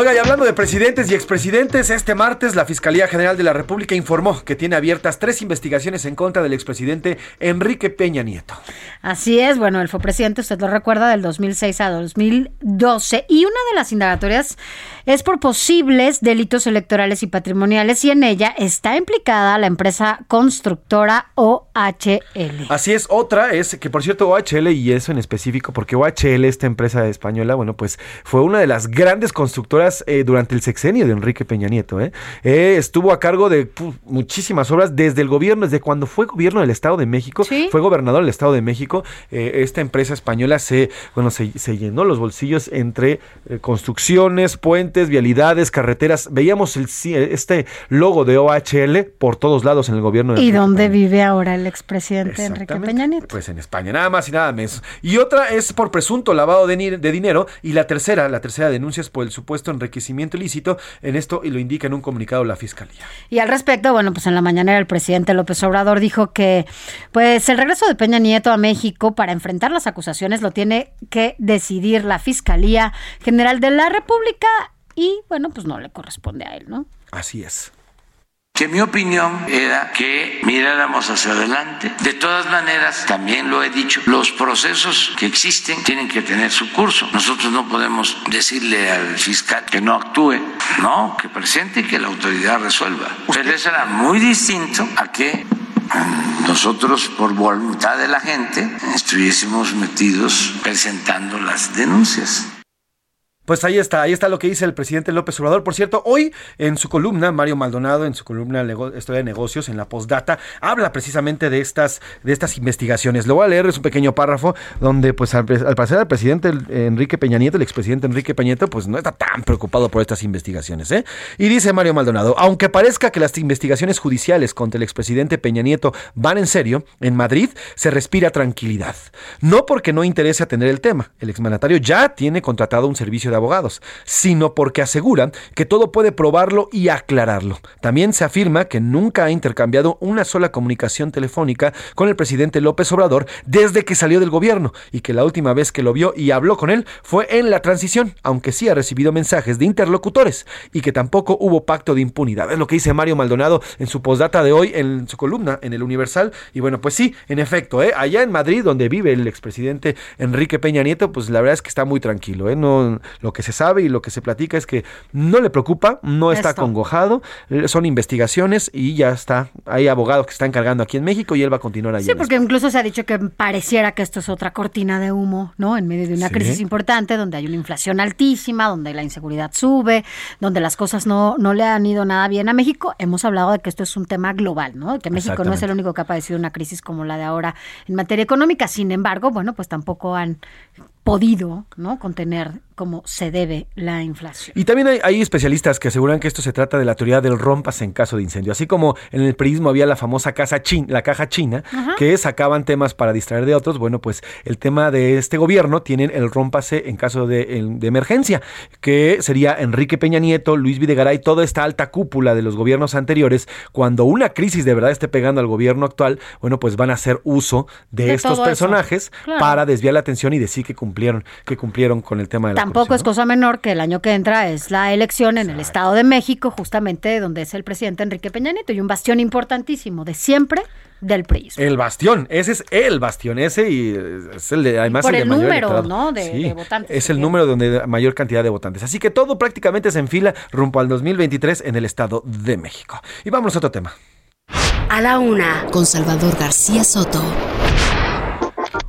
S4: Oiga, y hablando de presidentes y expresidentes, este martes la Fiscalía General de la República informó que tiene abiertas tres investigaciones en contra del expresidente Enrique Peña Nieto.
S5: Así es, bueno, él fue presidente, usted lo recuerda, del 2006 a 2012 y una de las indagatorias es por posibles delitos electorales y patrimoniales y en ella está implicada la empresa constructora OHL.
S4: Así es, otra es que por cierto OHL y eso en específico, porque OHL, esta empresa española, bueno, pues fue una de las grandes constructoras eh, durante el sexenio de Enrique Peña Nieto. ¿eh? Eh, estuvo a cargo de muchísimas obras desde el gobierno, desde cuando fue gobierno del Estado de México, fue gobernador del Estado de México. eh, esta empresa española se, bueno, se, se llenó los bolsillos entre construcciones, puentes, vialidades, carreteras. Veíamos el, este logo de OHL por todos lados en el gobierno de
S5: ¿Y
S4: Enrique
S5: dónde vive ahora el expresidente Enrique. Peña Nieto?
S4: Pues en España, nada más y nada menos. Y otra es por presunto lavado de, de dinero. Y la tercera, la tercera denuncia es por el supuesto enriquecimiento ilícito. En esto, y lo indica en un comunicado la fiscalía.
S5: Y al respecto, bueno, pues en la mañana el presidente López Obrador dijo que pues el regreso de Peña Nieto a México para enfrentar las acusaciones lo tiene que decidir la Fiscalía General de la República y bueno, pues no le corresponde a él, ¿no?
S4: Así es.
S3: Que mi opinión era que miráramos hacia adelante. De todas maneras, también lo he dicho, los procesos que existen tienen que tener su curso. Nosotros no podemos decirle al fiscal que no actúe, no, que presente y que la autoridad resuelva. Pero eso era muy distinto a que mm, nosotros, por voluntad de la gente, estuviésemos metidos presentando las denuncias.
S4: Pues ahí está, ahí está lo que dice el presidente López Obrador. Por cierto, hoy en su columna, Mario Maldonado, en su columna Historia de Negocios, en la postdata, habla precisamente de estas, de estas investigaciones. Lo voy a leer, es un pequeño párrafo donde, pues, al, al parecer, el presidente Enrique Peña Nieto, el expresidente Enrique Peña Nieto, pues no está tan preocupado por estas investigaciones. ¿eh? Y dice Mario Maldonado, aunque parezca que las investigaciones judiciales contra el expresidente Peña Nieto van en serio, en Madrid se respira tranquilidad. No porque no interese atender el tema, el exmandatario ya tiene contratado un servicio de abogados, sino porque aseguran que todo puede probarlo y aclararlo. También se afirma que nunca ha intercambiado una sola comunicación telefónica con el presidente López Obrador desde que salió del gobierno y que la última vez que lo vio y habló con él fue en la transición, aunque sí ha recibido mensajes de interlocutores y que tampoco hubo pacto de impunidad. Es lo que dice Mario Maldonado en su postdata de hoy en su columna en el Universal. Y bueno, pues sí, en efecto, ¿eh? allá en Madrid, donde vive el expresidente Enrique Peña Nieto, pues la verdad es que está muy tranquilo. ¿eh? No, lo que se sabe y lo que se platica es que no le preocupa, no está
S5: Esto.
S4: acongojado, eh, son investigaciones y ya está. Hay abogados que están cargando aquí en México y él va a continuar allí.
S5: Sí, porque incluso se ha dicho que pareciera que esto es otra cortina de humo, ¿no? En medio de una
S4: Sí.
S5: crisis importante, donde hay una inflación altísima, donde la inseguridad sube, donde las cosas no, no le han ido nada bien a México. Hemos hablado de que esto es un tema global, ¿no? Que México no es el único que ha padecido una crisis como la de ahora en materia económica. Sin embargo, bueno, pues tampoco han podido, ¿no? Contener como se debe la inflación.
S4: Y también hay, hay especialistas que aseguran que esto se trata de la teoría del rompas en caso de incendio. Así como en el periodismo había la famosa casa chin, la caja china,
S5: Ajá.
S4: que sacaban temas para distraer de otros. Bueno, pues el tema de este gobierno tienen el rómpase en caso de, en- de emergencia, que sería Enrique Peña Nieto, Luis Videgaray, toda esta alta cúpula de los gobiernos anteriores. Cuando una crisis de verdad esté pegando al gobierno actual, bueno, pues van a hacer uso de,
S5: De
S4: estos personajes
S5: Claro.
S4: para desviar la atención y decir que cumplieron, que cumplieron con el tema de la
S5: Tampoco es cosa menor que el año que entra es la elección en el Estado de México, justamente donde es el presidente Enrique Peña Nieto y un bastión importantísimo de siempre del PRI.
S4: El bastión, ese es el bastión, ese y es el de, además
S5: por
S4: el
S5: número. ¿no? de,
S4: Sí,
S5: de votantes.
S4: Es el número donde mayor cantidad de votantes. Así que todo prácticamente se enfila rumbo al 2023 en el Estado de México. Y vamos a otro tema.
S2: A la una, con Salvador García Soto.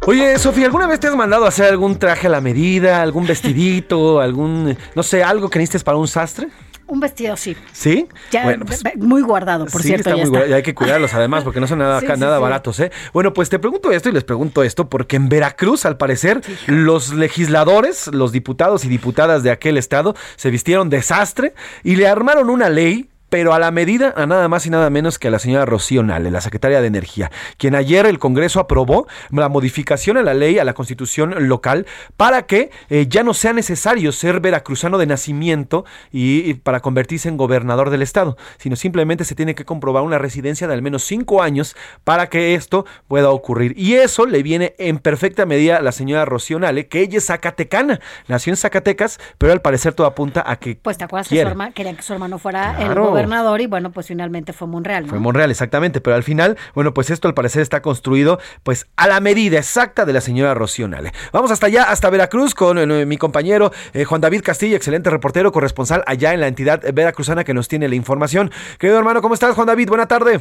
S4: Oye, Sofía, ¿alguna vez te has mandado a hacer algún traje a la medida, algún vestidito, algún, no sé, algo que necesites para un sastre?
S5: Un vestido sí.
S4: ¿Sí?
S5: Ya,
S4: Bueno, pues-
S5: muy guardado, por
S4: sí,
S5: cierto.
S4: está
S5: ya
S4: muy
S5: está.
S4: y hay que cuidarlos además porque no son nada,
S5: sí,
S4: nada
S5: sí.
S4: baratos, ¿eh? Bueno, pues te pregunto esto y les pregunto esto porque en Veracruz, al parecer, los legisladores, los diputados y diputadas de aquel estado se vistieron desastre y le armaron una ley pero a la medida a nada más y nada menos que a la señora Rocío Nale, la secretaria de Energía, quien ayer el Congreso aprobó la modificación a la ley, a la constitución local, para que eh, ya no sea necesario ser veracruzano de nacimiento y, y para convertirse en gobernador del estado, sino simplemente se tiene que comprobar una residencia de al menos cinco años para que esto pueda ocurrir. Y eso le viene en perfecta medida a la señora Rocío Nale, que ella es zacatecana, nació en Zacatecas, pero al parecer todo apunta a que
S5: Pues te acuerdas que su
S4: quiere.
S5: hermano, querían que su hermano fuera el
S4: Claro.
S5: Gobernador y bueno, pues finalmente fue Monreal, ¿no?
S4: Fue Monreal, exactamente, pero al final, bueno, pues esto al parecer está construido pues a la medida exacta de la señora Rocío Nale. Vamos hasta allá, hasta Veracruz, con eh, mi compañero eh, Juan David Castillo, excelente reportero, corresponsal allá en la entidad veracruzana que nos tiene la información. Querido hermano, ¿cómo estás, Juan David? Buena tarde.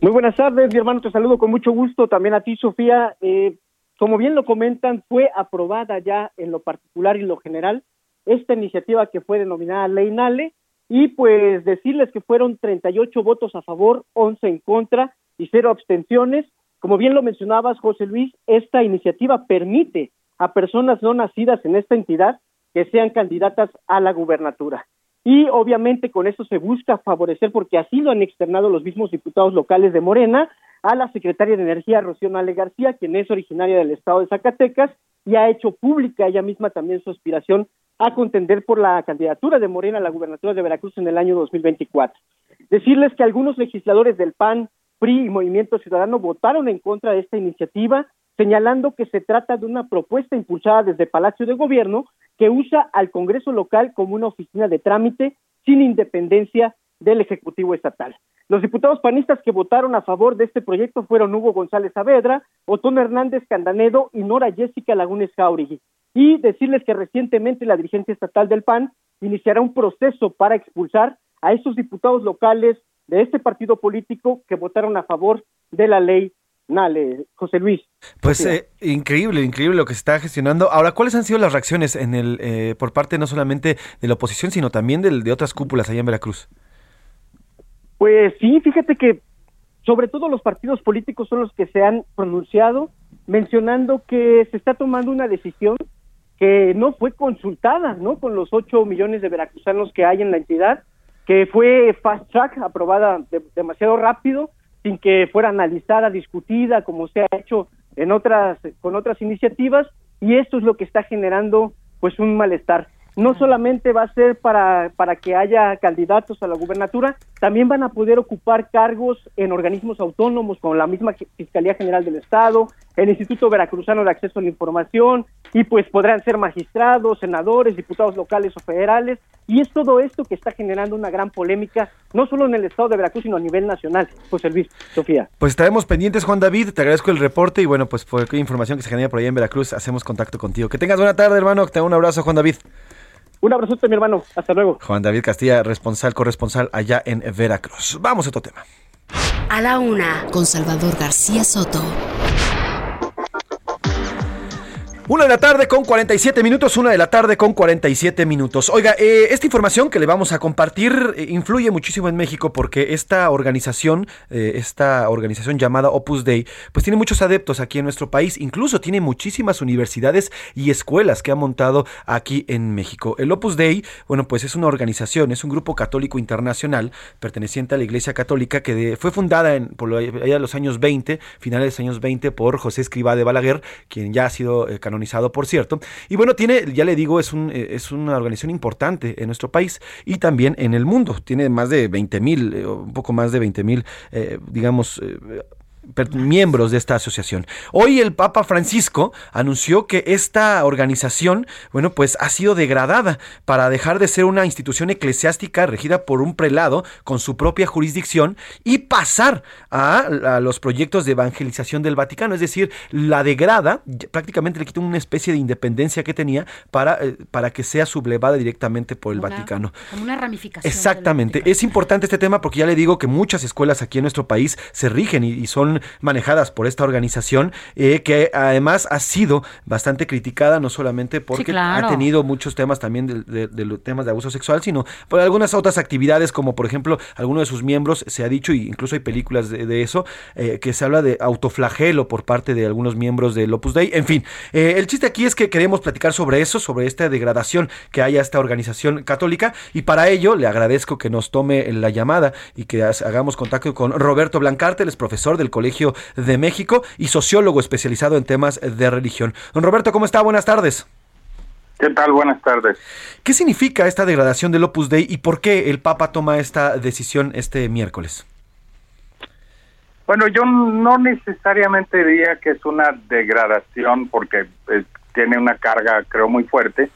S14: Muy buenas tardes, mi hermano, te saludo con mucho gusto. También a ti, Sofía. Eh, como bien lo comentan, fue aprobada ya en lo particular y lo general esta iniciativa que fue denominada Ley Nale y pues decirles que fueron 38 votos a favor, 11 en contra y cero abstenciones. Como bien lo mencionabas, José Luis, esta iniciativa permite a personas no nacidas en esta entidad que sean candidatas a la gubernatura. Y obviamente con eso se busca favorecer, porque así lo han externado los mismos diputados locales de Morena, a la secretaria de Energía, Rocío Nale García, quien es originaria del estado de Zacatecas y ha hecho pública ella misma también su aspiración a contender por la candidatura de Morena a la gubernatura de Veracruz en el año 2024. Decirles que algunos legisladores del PAN, PRI y Movimiento Ciudadano votaron en contra de esta iniciativa, señalando que se trata de una propuesta impulsada desde Palacio de Gobierno que usa al Congreso local como una oficina de trámite sin independencia del Ejecutivo Estatal. Los diputados panistas que votaron a favor de este proyecto fueron Hugo González Saavedra, Otón Hernández Candanedo y Nora Jessica Lagunes Jauregui. Y decirles que recientemente la dirigencia estatal del PAN iniciará un proceso para expulsar a esos diputados locales de este partido político que votaron a favor de la ley Nale, José Luis.
S4: Pues eh, increíble, increíble lo que se está gestionando. Ahora, ¿cuáles han sido las reacciones en el eh, por parte no solamente de la oposición, sino también del- de otras cúpulas allá en Veracruz?
S14: Pues sí, fíjate que sobre todo los partidos políticos son los que se han pronunciado mencionando que se está tomando una decisión que no fue consultada, ¿no? Con los 8 millones de veracruzanos que hay en la entidad, que fue fast track, aprobada de- demasiado rápido, sin que fuera analizada, discutida, como se ha hecho en otras, con otras iniciativas, y esto es lo que está generando pues un malestar. No solamente va a ser para, para que haya candidatos a la gubernatura, también van a poder ocupar cargos en organismos autónomos como la misma Fiscalía General del Estado, el Instituto Veracruzano de Acceso a la Información, y pues podrán ser magistrados, senadores, diputados locales o federales, y es todo esto que está generando una gran polémica, no solo en el Estado de Veracruz, sino a nivel nacional. José Luis, Sofía.
S4: Pues estaremos pendientes, Juan David. Te agradezco el reporte y bueno, pues por información que se genere por allá en Veracruz, hacemos contacto contigo. Que tengas buena tarde, hermano. Te un abrazo, Juan David.
S14: Un abrazote, mi hermano. Hasta luego.
S4: Juan David Castilla, responsable, corresponsal allá en Veracruz. Vamos a otro tema.
S2: A la una, con Salvador García Soto.
S4: Una de la tarde con 47 minutos, una de la tarde con 47 minutos. Oiga, eh, esta información que le vamos a compartir eh, influye muchísimo en México porque esta organización, eh, esta organización llamada Opus Dei, pues tiene muchos adeptos aquí en nuestro país, incluso tiene muchísimas universidades y escuelas que ha montado aquí en México. El Opus Dei, bueno, pues es una organización, es un grupo católico internacional perteneciente a la Iglesia Católica que fue fundada en, por allá de los años 20, finales de los años 20, por José Escribá de Balaguer, quien ya ha sido eh, canonizado, por cierto. Y bueno, tiene, ya le digo, es, un, eh, es una organización importante en nuestro país y también en el mundo. Tiene más de 20 mil, eh, un poco más de 20 mil, eh, digamos, eh, miembros de esta asociación. Hoy el Papa Francisco anunció que esta organización, bueno, pues ha sido degradada para dejar de ser una institución eclesiástica regida por un prelado con su propia jurisdicción y pasar a, a los proyectos de evangelización del Vaticano. Es decir, la degrada, prácticamente le quita una especie de independencia que tenía para, eh, para que sea sublevada directamente por el
S5: Una-
S4: Vaticano.
S5: Como una ramificación.
S4: Exactamente. Es importante este tema porque ya le digo que muchas escuelas aquí en nuestro país se rigen y, y son son manejadas por esta organización, eh, que además ha sido bastante criticada, no solamente porque
S5: claro.
S4: ha tenido muchos temas también de, de- de los temas de abuso sexual, sino por algunas otras actividades, como por ejemplo, alguno de sus miembros, se ha dicho, y incluso hay películas de, de eso, eh, que se habla de autoflagelo por parte de algunos miembros del Opus Dei. En fin, eh, el chiste aquí es que queremos platicar sobre eso, sobre esta degradación que hay a esta organización católica, y para ello le agradezco que nos tome la llamada y que hagamos contacto con Roberto Blancarte, él es profesor del Colegio de México y sociólogo especializado en temas de religión. Don Roberto, ¿cómo está? Buenas tardes.
S15: ¿Qué tal? Buenas tardes.
S4: ¿Qué significa esta degradación del Opus Dei y por qué el Papa toma esta decisión este miércoles?
S15: Bueno, yo no necesariamente diría que es una degradación porque eh, tiene una carga, creo, muy fuerte.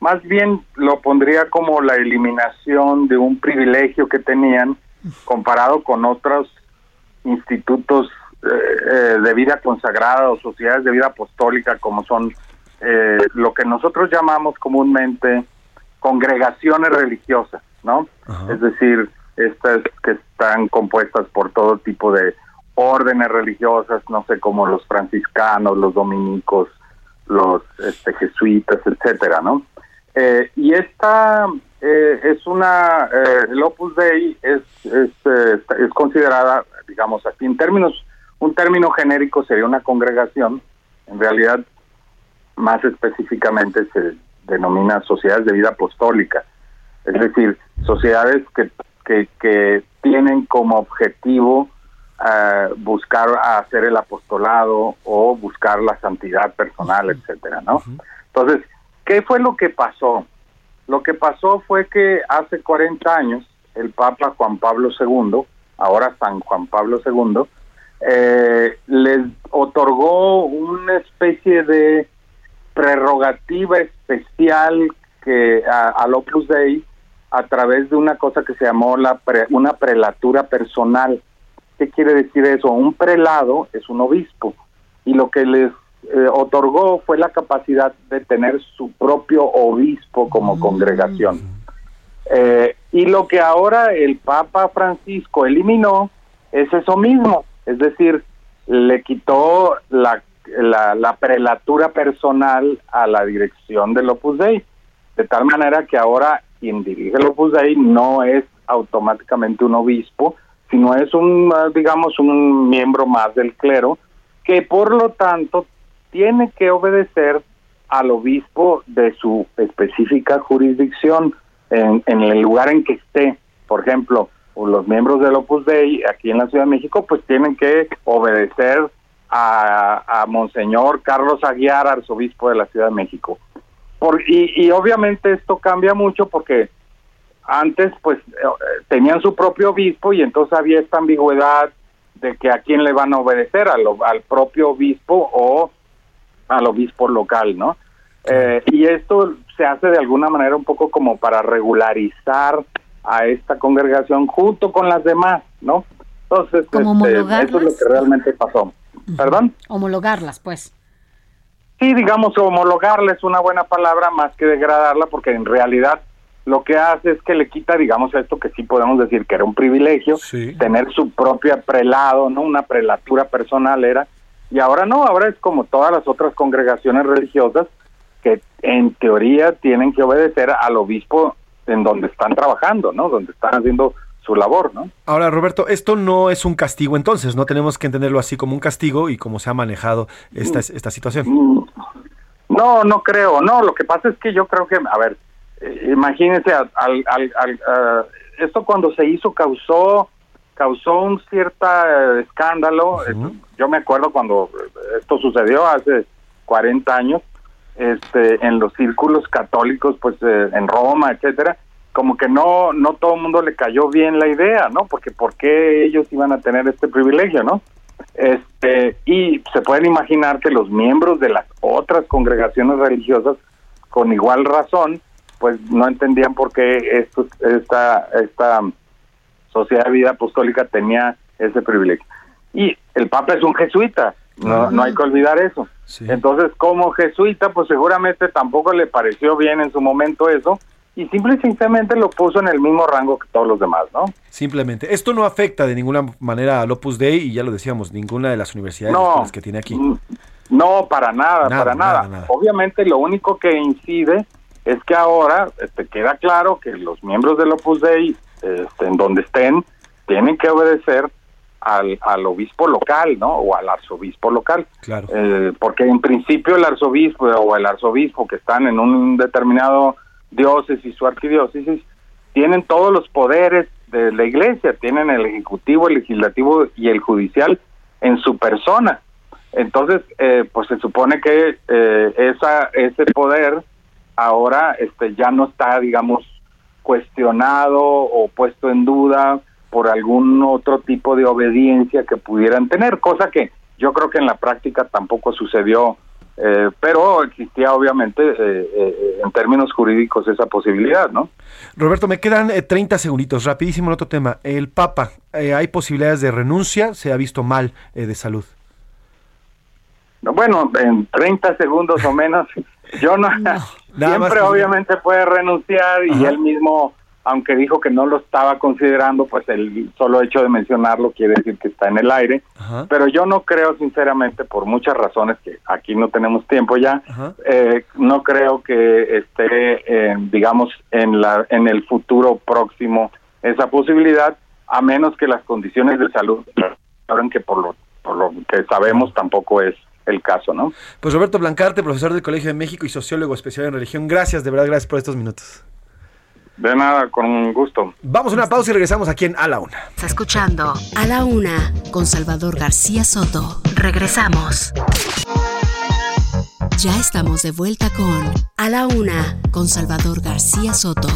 S15: Más bien lo pondría como la eliminación de un privilegio que tenían comparado con otros institutos eh, eh, de vida consagrada o sociedades de vida apostólica como son eh, lo que nosotros llamamos comúnmente congregaciones religiosas, ¿no? Es decir, estas que están compuestas por todo tipo de órdenes religiosas, no sé, como los franciscanos, los dominicos, los este, jesuitas, etcétera, ¿no? Eh, y esta eh, es una, eh, el Opus Dei es, es, eh, es considerada, digamos así, en términos, un término genérico sería una congregación, en realidad más específicamente se denomina sociedades de vida apostólica, es decir, sociedades que, que, que tienen como objetivo eh, buscar hacer el apostolado o buscar la santidad personal, etcétera, ¿no? Entonces, ¿qué fue lo que pasó? Lo que pasó fue que hace 40 años el Papa Juan Pablo II, ahora San Juan Pablo II, eh, les otorgó una especie de prerrogativa especial que a- al Opus Dei a través de una cosa que se llamó la pre- una prelatura personal. ¿Qué quiere decir eso? Un prelado es un obispo y lo que les eh, otorgó fue la capacidad de tener su propio obispo como congregación. Eh, y lo que ahora el Papa Francisco eliminó es eso mismo, es decir, le quitó la, la, la prelatura personal a la dirección del Opus Dei, de tal manera que ahora quien dirige el Opus Dei no es automáticamente un obispo, sino es un, digamos, un miembro más del clero, que por lo tanto tiene que obedecer al obispo de su específica jurisdicción en, el lugar en que esté. Por ejemplo, los miembros del Opus Dei aquí en la Ciudad de México pues tienen que obedecer a, a Monseñor Carlos Aguiar, arzobispo de la Ciudad de México. Y obviamente esto cambia mucho porque antes pues eh, tenían su propio obispo y entonces había esta ambigüedad de que a quién le van a obedecer, al, al propio obispo o al obispo local, ¿no? Eh, y esto se hace de alguna manera un poco como para regularizar a esta congregación junto con las demás, ¿no? Entonces,
S5: ¿Como
S15: este, eso es lo
S5: homologarlas?
S15: que realmente pasó. ¿Perdón?
S5: Homologarlas, pues.
S15: Sí, digamos, homologarla es una buena palabra más que degradarla, porque en realidad lo que hace es que le quita, digamos, esto que sí podemos decir que era un privilegio, tener su propia prelado, ¿no? Una prelatura personal era, y ahora no, ahora es como todas las otras congregaciones religiosas que en teoría tienen que obedecer al obispo en donde están trabajando, ¿no? Donde están haciendo su labor, ¿no?
S4: Ahora, Roberto, esto no es un castigo entonces, no tenemos que entenderlo así como un castigo y cómo se ha manejado esta, esta situación.
S15: No, no creo, no, lo que pasa es que yo creo que, a ver, eh, imagínense, al, al, al- ah, esto cuando se hizo causó causó un cierto escándalo, eh, yo me acuerdo cuando esto sucedió hace 40 años, este, en los círculos católicos, pues eh, en Roma, etcétera, como que no no todo el mundo le cayó bien la idea, ¿no? Porque por qué ellos iban a tener este privilegio, ¿no? Este, y se pueden imaginar que los miembros de las otras congregaciones religiosas, con igual razón, pues no entendían por qué esta, esta sociedad de vida apostólica tenía ese privilegio. Y el Papa es un jesuita, no, no hay que olvidar eso. Entonces, como jesuita, pues seguramente tampoco le pareció bien en su momento eso, y simple y sencillamente lo puso en el mismo rango que todos los demás, ¿no?
S4: Simplemente. Esto no afecta de ninguna manera al Opus Dei y ya lo decíamos, ninguna de las universidades
S15: No.
S4: que tiene aquí.
S15: No, para nada,
S4: Nada,
S15: para nada.
S4: nada, nada.
S15: Obviamente lo único que incide es que ahora este, queda claro que los miembros del Opus Dei, este, en donde estén, tienen que obedecer al, al obispo local, ¿no? O al arzobispo local.
S4: Claro.
S15: Eh, porque en principio el arzobispo o el arzobispo que están en un determinado diócesis o arquidiócesis tienen todos los poderes de la iglesia, tienen el ejecutivo, el legislativo y el judicial en su persona. Entonces, eh, pues se supone que eh, esa ese poder ahora este ya no está, digamos, cuestionado o puesto en duda por algún otro tipo de obediencia que pudieran tener, cosa que yo creo que en la práctica tampoco sucedió, eh, pero existía obviamente eh, eh, en términos jurídicos esa posibilidad, ¿no?
S4: Roberto, me quedan eh, 30 segunditos. Rapidísimo en otro tema. El Papa, eh, ¿hay posibilidades de renuncia? Se ha visto mal eh, de salud.
S15: Bueno, en 30 segundos o menos, yo no, siempre obviamente puede renunciar y
S4: Ajá.
S15: él mismo, aunque dijo que no lo estaba considerando, pues el solo hecho de mencionarlo quiere decir que está en el aire.
S4: Ajá.
S15: Pero yo no creo sinceramente, por muchas razones que aquí no tenemos tiempo ya, eh, no creo que esté, eh, digamos, en la en el futuro próximo esa posibilidad, a menos que las condiciones de salud, que por lo por lo que sabemos tampoco es el caso, ¿no?
S4: Pues Roberto Blancarte, profesor del Colegio de México y sociólogo especial en religión. Gracias, de verdad, gracias por estos minutos.
S15: De nada, con gusto.
S4: Vamos a una pausa y regresamos aquí en A la Una.
S2: Está escuchando A la Una con Salvador García Soto. Regresamos. Ya estamos de vuelta con A la Una con Salvador García Soto.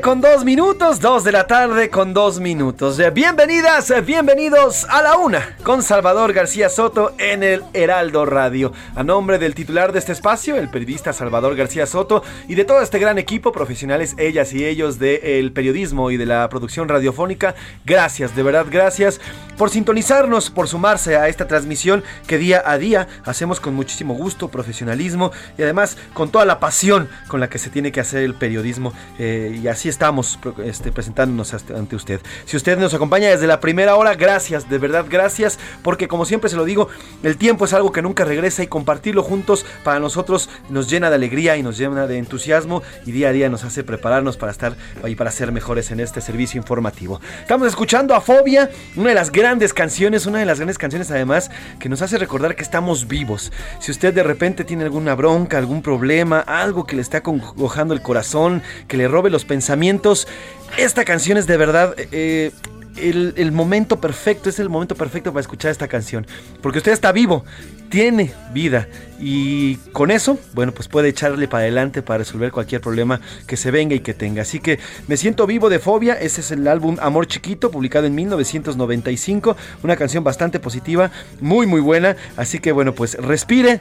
S4: Con dos minutos, dos de la tarde con dos minutos. Bienvenidas, bienvenidos a la una con Salvador García Soto en el Heraldo Radio. A nombre del titular de este espacio, el periodista Salvador García Soto y de todo este gran equipo, profesionales ellas y ellos del periodismo y de la producción radiofónica, gracias, de verdad gracias por sintonizarnos, por sumarse a esta transmisión que día a día hacemos con muchísimo gusto, profesionalismo y además con toda la pasión con la que se tiene que hacer el periodismo. eh, y así estamos este, presentándonos ante usted. Si usted nos acompaña desde la primera hora, gracias, de verdad gracias, porque como siempre se lo digo, el tiempo es algo que nunca regresa y compartirlo juntos para nosotros nos llena de alegría y nos llena de entusiasmo y día a día nos hace prepararnos para estar y para ser mejores en este servicio informativo. Estamos escuchando a Fobia, una de las grandes canciones, una de las grandes canciones además que nos hace recordar que estamos vivos. Si usted de repente tiene alguna bronca, algún problema, algo que le está congojando el corazón, que le robe los pensamientos, esta canción es de verdad... eh, el, momento perfecto, es el momento perfecto para escuchar esta canción. Porque usted está vivo, tiene vida y con eso, bueno, pues puede echarle para adelante para resolver cualquier problema que se venga y que tenga. Así que me siento vivo de fobia, ese es el álbum Amor Chiquito, publicado en 1995, una canción bastante positiva, muy muy buena, así que bueno, pues respire,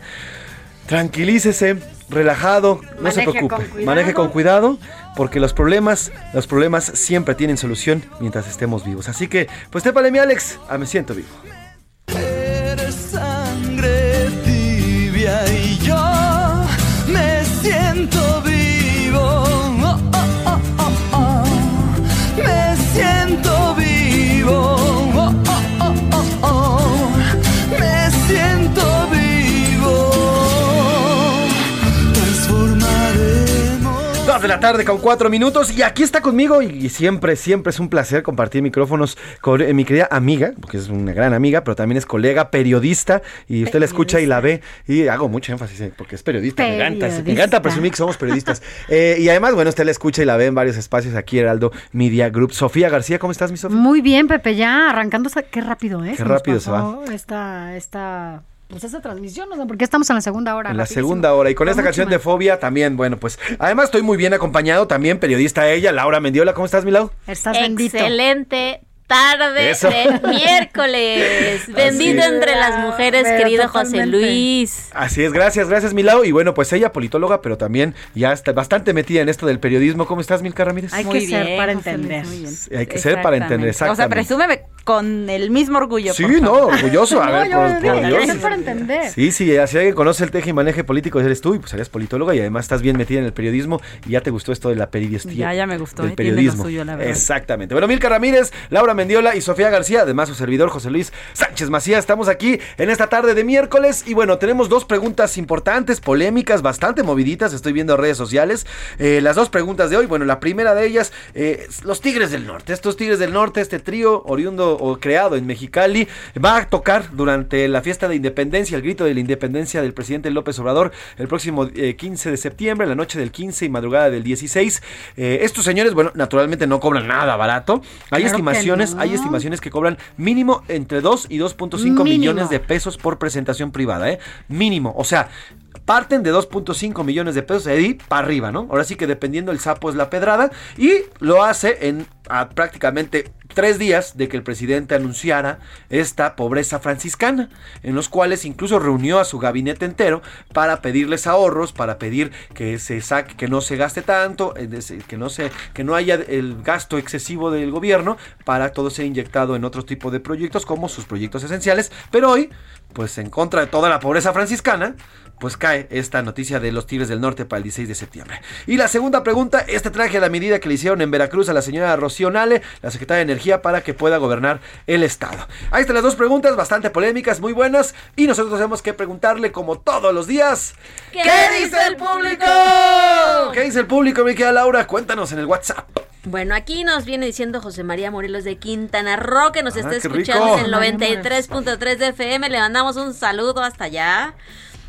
S4: tranquilícese, relajado, no se preocupe,
S5: con
S4: maneje con cuidado, porque los problemas, los problemas siempre tienen solución mientras estemos vivos. Así que, pues tépale mi Alex, a me siento vivo.
S11: Eres sangre tibia y yo me siento vivo.
S4: De la tarde con cuatro minutos y aquí está conmigo y siempre, siempre es un placer compartir micrófonos con eh, mi querida amiga, porque es una gran amiga, pero también es colega, periodista y usted la escucha y la ve y hago mucho énfasis en- porque es periodista, me encanta, me encanta presumir que somos periodistas. Eh, y además, bueno, usted la escucha y la ve en varios espacios aquí, Heraldo Media Group. Sofía García, ¿cómo estás, mi Sofía?
S5: Muy bien, Pepe, ya arrancando. Qué rápido, ¿eh?
S4: Qué rápido se
S5: Esta, esta, pues esa transmisión, no sé por qué estamos en la segunda hora.
S4: En la
S5: rapidísimo.
S4: segunda hora. Y con esta canción de Fobia también, bueno, pues además estoy muy bien acompañado también, periodista ella, Laura Mendiola. ¿Cómo estás, Milau?
S5: Estás bendito.
S16: Tarde
S4: Eso.
S16: de miércoles. Bendito entre las mujeres,
S5: Pero
S16: querido José. Luis.
S4: Así es, gracias, gracias, Milau. Y bueno, pues ella, politóloga, pero también ya está bastante metida en esto del periodismo. ¿Cómo estás, Milka Ramírez?
S17: Hay
S16: Muy
S17: que ser
S16: bien,
S17: para entender.
S4: Hay que ser para entender,
S17: O sea,
S4: exactamente.
S17: presúmeme con el mismo orgullo.
S4: Sí, no, orgulloso. A ver,
S5: yo
S4: por,
S5: digo,
S4: por
S5: hay
S4: Dios.
S5: que ser para entender.
S4: Sí, sí, si alguien conoce el teje y maneje político, eres tú, y pues eres politóloga y además estás bien metida en el periodismo y ya te gustó esto de la periodistía.
S17: Ya, ya me gustó,
S4: Del
S17: eh,
S4: periodismo.
S17: suyo, la verdad.
S4: Exactamente. Bueno, Milka Ramírez, Laura Mendiola y Sofía García, además su servidor José Luis Sánchez Macías, estamos aquí en esta tarde de miércoles y bueno, tenemos dos preguntas importantes, polémicas, bastante moviditas, estoy viendo redes sociales. Eh, las dos preguntas de hoy, bueno, la primera de ellas, eh, los Tigres del Norte. Estos Tigres del Norte, este trío oriundo o creado en Mexicali, va a tocar durante la fiesta de independencia, el grito de la independencia del presidente López Obrador, el próximo eh, 15 de septiembre, la noche del 15 y madrugada del 16. Eh, estos señores, bueno, naturalmente no cobran nada barato. Hay
S5: Claro que
S4: estimaciones, hay estimaciones que cobran mínimo entre 2 y 2.5
S5: Mínimo.
S4: millones de pesos por presentación privada, ¿eh? Mínimo. O sea, parten de 2.5 millones de pesos ahí para arriba, ¿no? Ahora sí que dependiendo el sapo es la pedrada y lo hace en a prácticamente tres días de que el presidente anunciara esta pobreza franciscana, en los cuales incluso reunió a su gabinete entero para pedirles ahorros, para pedir que se saque, que no se gaste tanto, que no se, que no haya el gasto excesivo del gobierno para todo ser inyectado en otro tipo de proyectos como sus proyectos esenciales. Pero hoy, pues en contra de toda la pobreza franciscana, pues cae esta noticia de los Tigres del Norte para el 16 de septiembre. Y la segunda pregunta, este traje a la medida que le hicieron en Veracruz a la señora Rocío Nale, la secretaria de Energía, para que pueda gobernar el Estado. Ahí están las dos preguntas, bastante polémicas, muy buenas, y nosotros tenemos que preguntarle, como todos los días,
S16: ¿Qué,
S4: dice el público? ¿Qué dice el público, mi querida Laura? Cuéntanos en el WhatsApp.
S16: Bueno, aquí nos viene diciendo José María Morelos de Quintana Roo, que nos
S4: Ah,
S16: está escuchando
S4: rico.
S16: en el 93.3 de FM. Le mandamos un saludo hasta allá.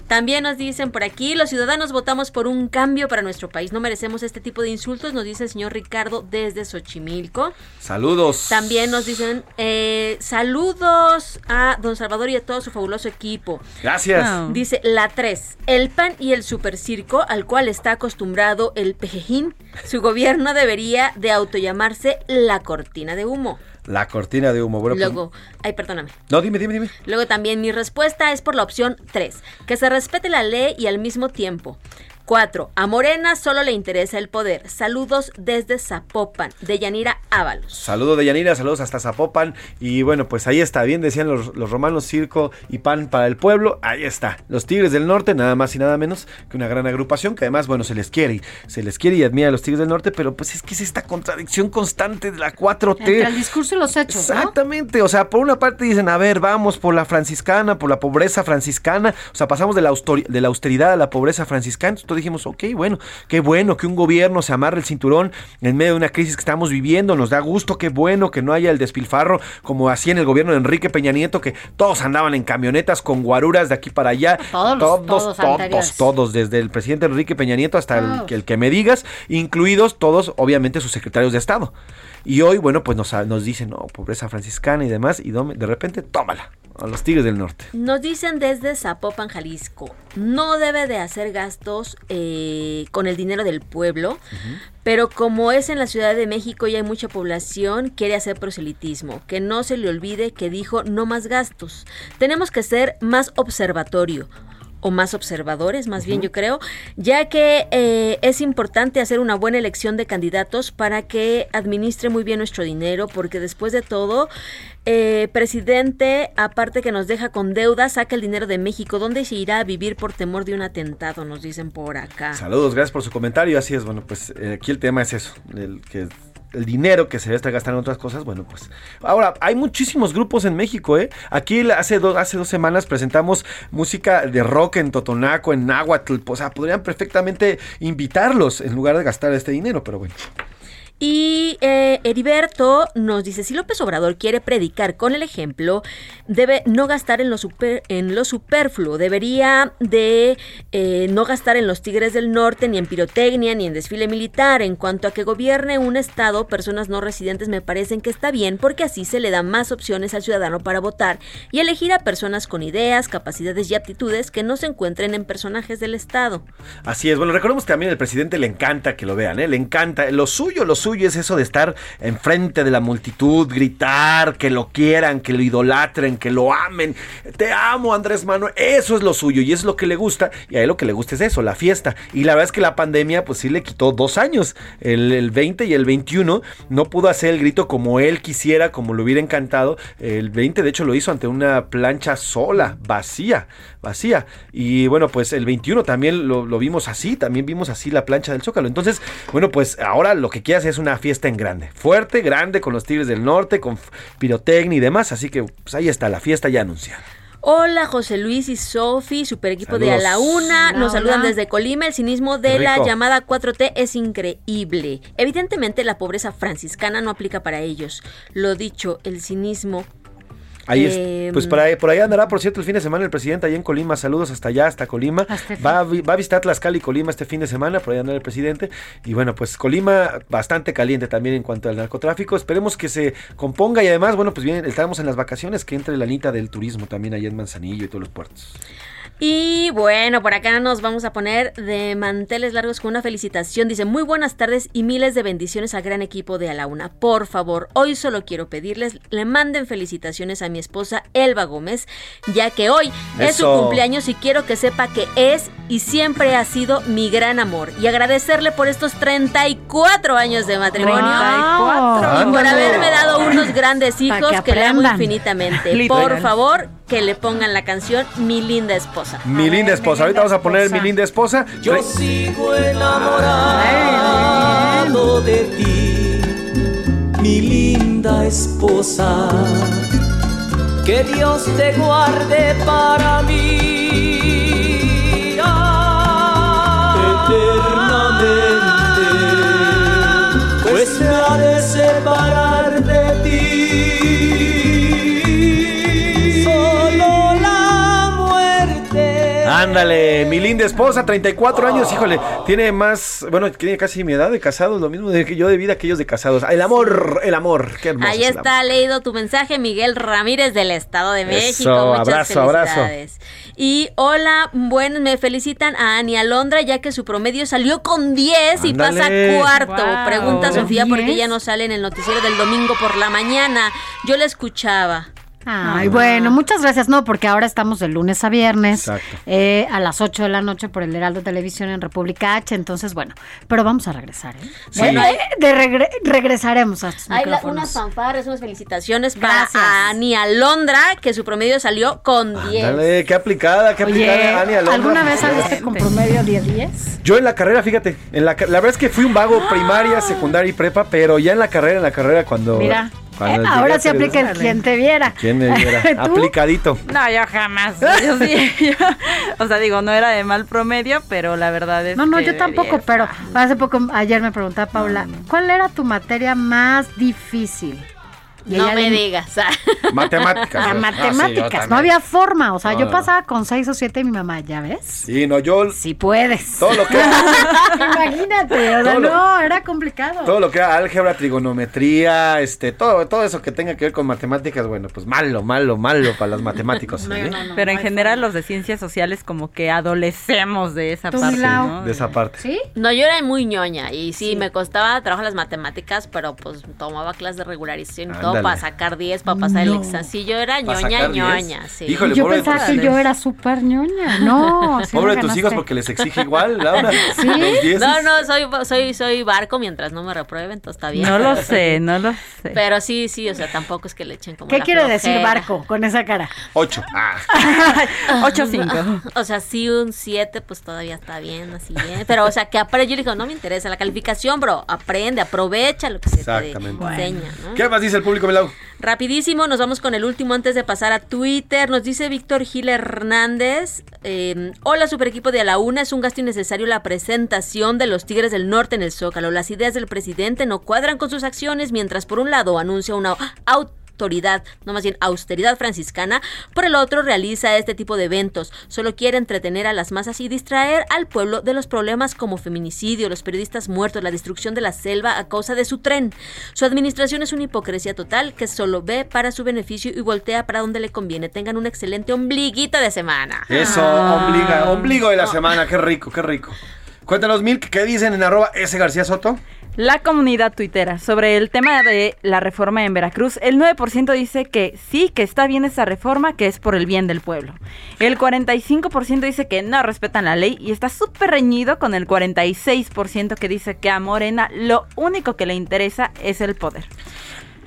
S16: También nos dicen por aquí, los ciudadanos votamos por un cambio para nuestro país. No merecemos este tipo de insultos, nos dice el señor Ricardo desde Xochimilco.
S4: Saludos.
S16: También nos dicen eh, saludos a don Salvador y a todo su fabuloso equipo.
S4: Gracias.
S16: Dice la 3, el PAN y el supercirco al cual está acostumbrado el pejejín, su gobierno debería de autollamarse la cortina de humo.
S4: La cortina de humo. Bueno, pues-
S16: Luego, ay, perdóname.
S4: no, dime, dime, dime.
S16: Luego también mi respuesta es por la opción 3, que se respete la ley y al mismo tiempo. 4. A Morena solo le interesa el poder. Saludos desde Zapopan, de Yanira Ábalos.
S4: Saludos de Yanira, saludos hasta Zapopan. Y bueno, pues ahí está, bien decían los, los romanos, circo y pan para el pueblo. Ahí está, los Tigres del Norte, nada más y nada menos que una gran agrupación que además, bueno, se les quiere, se les quiere y admira a los Tigres del Norte, pero pues es que es esta contradicción constante de la 4T.
S5: Entre el discurso y los hechos, ¿no?
S4: Exactamente, o sea, por una parte dicen, a ver, vamos por la franciscana, por la pobreza franciscana, o sea, pasamos de la, de la austeridad a la pobreza franciscana, entonces dijimos, ok, bueno, qué bueno que un gobierno se amarre el cinturón en medio de una crisis que estamos viviendo, nos da gusto, qué bueno que no haya el despilfarro como así en el gobierno de Enrique Peña Nieto, que todos andaban en camionetas con guaruras de aquí para allá.
S5: Todos,
S4: todos,
S5: todos
S4: todos, todos, desde el presidente Enrique Peña Nieto hasta el, el que me digas, incluidos todos, obviamente, sus secretarios de Estado. Y hoy, bueno, pues nos, nos dicen, no, pobreza franciscana y demás, y de repente, tómala, a los Tigres del Norte.
S16: Nos dicen desde Zapopan, Jalisco, no debe de hacer gastos eh, con el dinero del pueblo, pero como es en la Ciudad de México y hay mucha población, quiere hacer proselitismo. Que no se le olvide que dijo no más gastos. Tenemos que ser más observatorio o más observadores, más bien yo creo, ya que eh, es importante hacer una buena elección de candidatos para que administre muy bien nuestro dinero, porque después de todo, eh, presidente, aparte que nos deja con deuda, saca el dinero de México. ¿Dónde se irá a vivir por temor de un atentado? Nos dicen por acá.
S4: Saludos, gracias por su comentario. Así es, bueno, pues eh, aquí el tema es eso, el que el dinero que se debe estar gastando en otras cosas, bueno, pues. Ahora, hay muchísimos grupos en México, ¿eh? Aquí hace dos, hace dos semanas presentamos música de rock en Totonaco, en Náhuatl. O sea, podrían perfectamente invitarlos en lugar de gastar este dinero, pero bueno.
S16: Y eh, Heriberto nos dice, si López Obrador quiere predicar con el ejemplo, debe no gastar en lo, super- en lo superfluo, debería de eh, no gastar en los Tigres del Norte, ni en pirotecnia, ni en desfile militar. En cuanto a que gobierne un estado, personas no residentes me parecen que está bien, porque así se le dan más opciones al ciudadano para votar y elegir a personas con ideas, capacidades y aptitudes que no se encuentren en personajes del estado.
S4: Así es, bueno, recordemos que también al presidente le encanta que lo vean, ¿eh? le encanta. Lo suyo, lo suyo es eso de estar enfrente de la multitud, gritar, que lo quieran, que lo idolatren, que lo amen. Te amo, Andrés Manuel. Eso es lo suyo y es lo que le gusta. Y a él lo que le gusta es eso, la fiesta. Y la verdad es que la pandemia, pues sí le quitó dos años. El, el 20 y el 21 no pudo hacer el grito como él quisiera, como le hubiera encantado. El 20, de hecho, lo hizo ante una plancha sola, vacía, vacía. Y bueno, pues el 21 también lo, lo vimos así, también vimos así la plancha del Zócalo. Entonces, bueno, pues ahora lo que quiere hacer es una fiesta en grande, fuerte, grande, con los Tigres del Norte, con pirotecnia y demás. Así que pues ahí está, la fiesta ya anunciada.
S16: Hola José Luis y Sofi, super equipo de A la. Una.
S5: Hola,
S16: Nos saludan desde Colima. El cinismo de la llamada 4T es increíble. Evidentemente la pobreza franciscana no aplica para ellos. Lo dicho, el cinismo.
S4: Ahí
S16: Eh,
S4: es, pues por ahí, por ahí andará, por cierto, el fin de semana el presidente allá en Colima. Saludos hasta allá, hasta Colima. Va a, va a visitar Tlaxcala y Colima este fin de semana, por ahí andará el presidente. Y bueno, pues Colima bastante caliente también en cuanto al narcotráfico. Esperemos que se componga y además, bueno, pues bien, estamos en las vacaciones, que entre la anita del turismo también allá en Manzanillo y todos los puertos.
S16: Y bueno, por acá nos vamos a poner de manteles largos con una felicitación. Dice, muy buenas tardes y miles de bendiciones al gran equipo de A la Una. Por favor, hoy solo quiero pedirles, le manden felicitaciones a mi esposa Elba Gómez, ya que hoy es su cumpleaños y quiero que sepa que es y siempre ha sido mi gran amor. Y agradecerle por estos 34 años de matrimonio.
S5: 34.
S16: Y por haberme dado unos grandes hijos
S5: que
S16: que, le amo infinitamente. Por favor, que le pongan la canción Mi linda esposa.
S4: Mi linda esposa, ahorita vamos a poner mi linda esposa.
S11: Yo sigo enamorado de ti, mi linda esposa. Que Dios te guarde para mí
S4: Ándale, mi linda esposa, 34 años, híjole, tiene más, bueno, tiene casi mi edad de casados, lo mismo de que yo de vida que ellos de casados. El amor, el amor, qué hermoso.
S16: Ahí está leído tu mensaje, Miguel Ramírez del Estado de México.
S4: Eso,
S16: Muchas
S4: abrazo, abrazo.
S16: felicidades. Y hola, bueno, me felicitan a Ani Alondra ya que su promedio salió con 10 y pasa cuarto.
S5: Wow.
S16: Pregunta
S5: ¿Con
S16: Sofía porque
S5: 10?
S16: ella no sale en el noticiero del domingo por la mañana. Yo la escuchaba.
S5: Ay, bueno, muchas gracias. No, porque ahora estamos de lunes a viernes
S4: Exacto.
S5: eh, a las 8 de la noche por el Heraldo Televisión en República H. Entonces, bueno, pero vamos a regresar. ¿eh?
S4: Sí.
S5: Bueno, eh, de regre- regresaremos a estos
S16: Hay la- unas fanfarres, unas felicitaciones para
S5: Gracias.
S16: Ani Alondra, que su promedio salió con 10.
S4: Ándale, qué aplicada, qué
S5: Oye,
S4: aplicada, Ani Alondra.
S5: ¿alguna vez saliste con promedio de 10?
S4: Yo en la carrera, fíjate, en la, verdad es que fui un vago primaria, secundaria y prepa, pero ya en la carrera, en la carrera cuando
S5: Mira.
S4: Cuando
S5: Ahora se aplica el quien te viera.
S4: ¿Quién me viera?
S5: ¿Tú?
S4: Aplicadito.
S17: No, yo jamás. Yo sí. yo- o sea, digo, no era de mal promedio, pero la verdad es
S5: No, no,
S17: que
S5: yo tampoco, pero hace poco, ayer me preguntaba Paula, ¿cuál era tu materia más difícil? Y
S16: No me
S5: le-
S16: digas.
S4: Matemáticas.
S5: Ah,
S4: Ah, sí, yo
S5: matemáticas, no había forma, o sea,
S4: No,
S5: yo
S4: no.
S5: pasaba con seis o siete y mi mamá, ¿ya ves?
S4: Sí, no, yo.
S5: Sí puedes.
S4: Todo lo que
S5: Imagínate, o sea,
S4: lo-
S5: no, era complicado.
S4: Todo lo que era álgebra, trigonometría, este, todo, todo eso que tenga que ver con matemáticas, bueno, pues malo, malo, malo para los matemáticos. ¿eh?
S17: Pero en general los de ciencias sociales como que adolecemos de esa
S16: Tú,
S17: parte. ¿no?
S4: De esa parte.
S5: ¿Sí?
S16: No, yo era muy ñoña y sí, me costaba trabajo las matemáticas, pero pues tomaba clases de regularización y todo
S4: Ándale.
S16: para sacar 10, para pasar el examen. Sí, yo era
S4: ¿Para
S16: ñoña,
S4: sacar 10?
S16: ñoña, sí.
S4: Híjole,
S5: yo
S4: pobre
S5: pensaba que yo era súper ñoña. No, sí
S4: Pobre de tus hijos porque les exige igual, Laura.
S5: ¿Sí?
S16: No, no, soy, soy, soy barco mientras no me reprueben, entonces está bien.
S17: No lo sé, no lo sé.
S16: Pero sí, sí, o sea, tampoco es que le echen como
S5: ¿Qué quiere decir barco con esa cara?
S4: Ocho. Ah.
S17: 8-5.
S16: O sea, sí, un 7, pues todavía está bien, así bien. Pero, o sea, que aprende. Yo le digo, no me interesa la calificación, bro. Aprende, aprovecha lo que se te enseña, ¿no?
S4: ¿Qué más dice el público,
S16: Rapidísimo, nos vamos con el último antes de pasar a Twitter. Nos dice Víctor Gil Hernández. eh, Hola, super equipo de A la Una. Es un gasto innecesario la presentación de los Tigres del Norte en el Zócalo. Las ideas del presidente no cuadran con sus acciones, mientras por un lado anuncia una autoridad, no más bien austeridad franciscana, por el otro realiza este tipo de eventos. Solo quiere entretener a las masas y distraer al pueblo de los problemas como feminicidio, los periodistas muertos, la destrucción de la selva a causa de su tren. Su administración es una hipocresía total que solo ve para su beneficio y voltea para donde le conviene. Tengan un excelente ombliguito de semana.
S4: Eso,
S5: Ah.
S4: obliga, ombligo de la semana, qué rico, qué rico. Cuéntanos, Milk, ¿qué dicen en arroba S García Soto?
S17: La comunidad tuitera sobre el tema de la reforma en Veracruz, el 9% dice que sí, que está bien esa reforma, que es por el bien del pueblo. El 45% dice que no respetan la ley y está súper reñido con el 46% que dice que a Morena lo único que le interesa es el poder.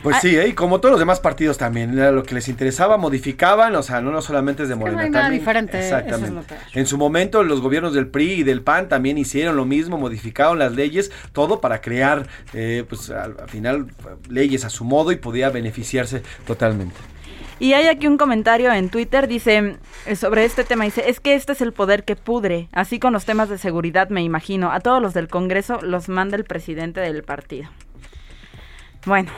S4: Pues
S17: Ah.
S4: sí, ¿eh? y como todos los demás partidos también, era lo que les interesaba, modificaban, o sea, no, no solamente es de
S5: que
S4: Morena.
S5: no hay nada
S4: también-
S5: diferente.
S4: Exactamente.
S5: eso es.
S4: En su momento, los gobiernos del PRI y del PAN también hicieron lo mismo, modificaron las leyes, todo para crear, eh, pues al, al final, leyes a su modo y podía beneficiarse totalmente.
S17: Y hay aquí un comentario en Twitter, dice, eh, sobre este tema, dice, es que este es el poder que pudre, así con los temas de seguridad, me imagino, a todos los del Congreso los manda el presidente del partido. Bueno,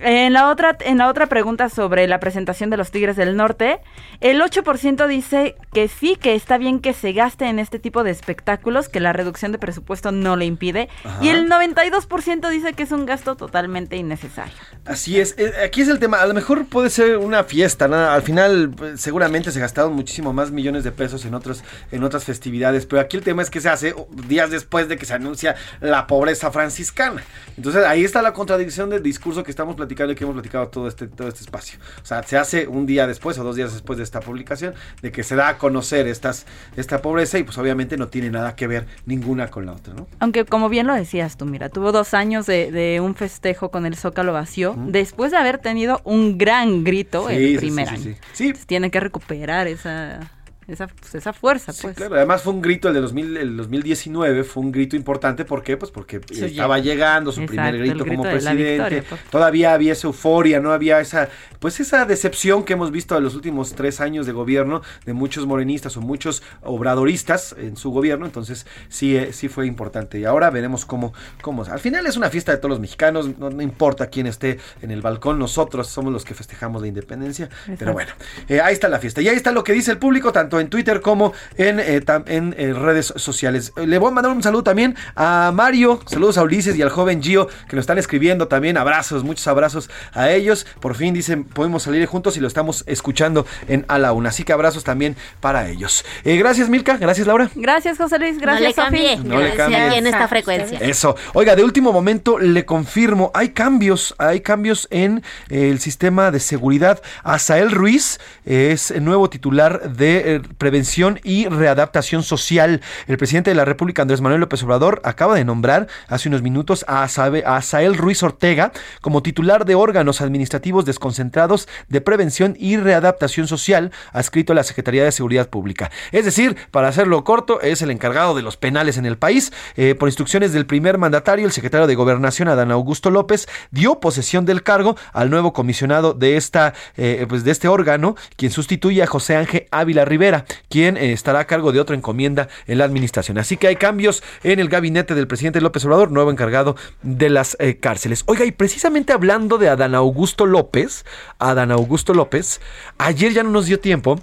S17: en la otra en la otra pregunta sobre la presentación de los Tigres del Norte, el 8% dice que sí, que está bien que se gaste en este tipo de espectáculos, que la reducción de presupuesto no le impide,
S4: Ajá.
S17: y el 92% dice que es un gasto totalmente innecesario.
S4: Así es, eh, aquí es el tema, a lo mejor puede ser una fiesta, ¿no? al final pues, seguramente se gastaron muchísimo más millones de pesos en otros en otras festividades, pero aquí el tema es que se hace días después de que se anuncia la pobreza franciscana. Entonces ahí está la contradicción del discurso que estamos platicando y que hemos platicado todo este todo este espacio. O sea, se hace un día después o dos días después de esta publicación de que se da a conocer estas esta pobreza y pues obviamente no tiene nada que ver ninguna con la otra, ¿no?
S17: Aunque como bien lo decías tú, mira, tuvo dos años de, de un festejo con el Zócalo vacío, después de haber tenido un gran grito
S4: Sí,
S17: el primer
S4: sí,
S17: año.
S4: sí, sí.
S17: Entonces, tiene que recuperar esa, esa, pues, esa fuerza, pues.
S4: Claro, además fue un grito el de 2000, el 2019, fue un grito importante, ¿por qué? Pues porque
S17: Sí,
S4: estaba
S17: llega.
S4: llegando su
S17: Exacto,
S4: primer grito,
S17: grito
S4: como presidente.
S17: victoria, pues.
S4: Todavía había esa euforia, no había esa, pues esa decepción que hemos visto en los últimos tres años de gobierno de muchos morenistas o muchos obradoristas en su gobierno, entonces sí, eh, sí fue importante. Y ahora veremos cómo, cómo, al final es una fiesta de todos los mexicanos, no, no importa quién esté en el balcón, nosotros somos los que festejamos la independencia, pero bueno, eh, ahí está la fiesta. Y ahí está lo que dice el público, tanto en Twitter como en, eh, tam- en eh, redes sociales. Le voy a mandar un saludo también a Mario, saludos a Ulises y al joven Gio, que nos están escribiendo también. Abrazos, muchos abrazos a ellos. Por fin dicen, podemos salir juntos y lo estamos escuchando en A la Una. Así que abrazos también para ellos. Eh, gracias, Milka. Gracias, Laura.
S17: Gracias, José Luis.
S16: no le
S17: Gracias,
S16: cambie,
S17: Sofi.
S4: No le
S16: en esta frecuencia.
S4: Eso. Oiga, de último momento le confirmo, hay cambios, hay cambios en el sistema de seguridad. Asael Ruiz es el nuevo titular de, Prevención y Readaptación Social. El presidente de la República, Andrés Manuel López Obrador, acaba de nombrar hace unos minutos a, Asael Ruiz Ortega como titular de órganos administrativos desconcentrados de prevención y readaptación social, adscrito a la Secretaría de Seguridad Pública. Es decir, para hacerlo corto, es el encargado de los penales en el país. Eh, por instrucciones del primer mandatario, el secretario de Gobernación, Adán Augusto López, dio posesión del cargo al nuevo comisionado de, esta, eh, pues de este órgano, quien sustituye a José Ángel Ávila Rivera, quien eh, estará a cargo de otra encomienda en la administración. Así que hay cambios en el gabinete del presidente López Obrador, nuevo encargado de las eh, cárceles. Oiga, y precisamente hablando de Adán Augusto López, Adán Augusto López, ayer ya no nos dio tiempo.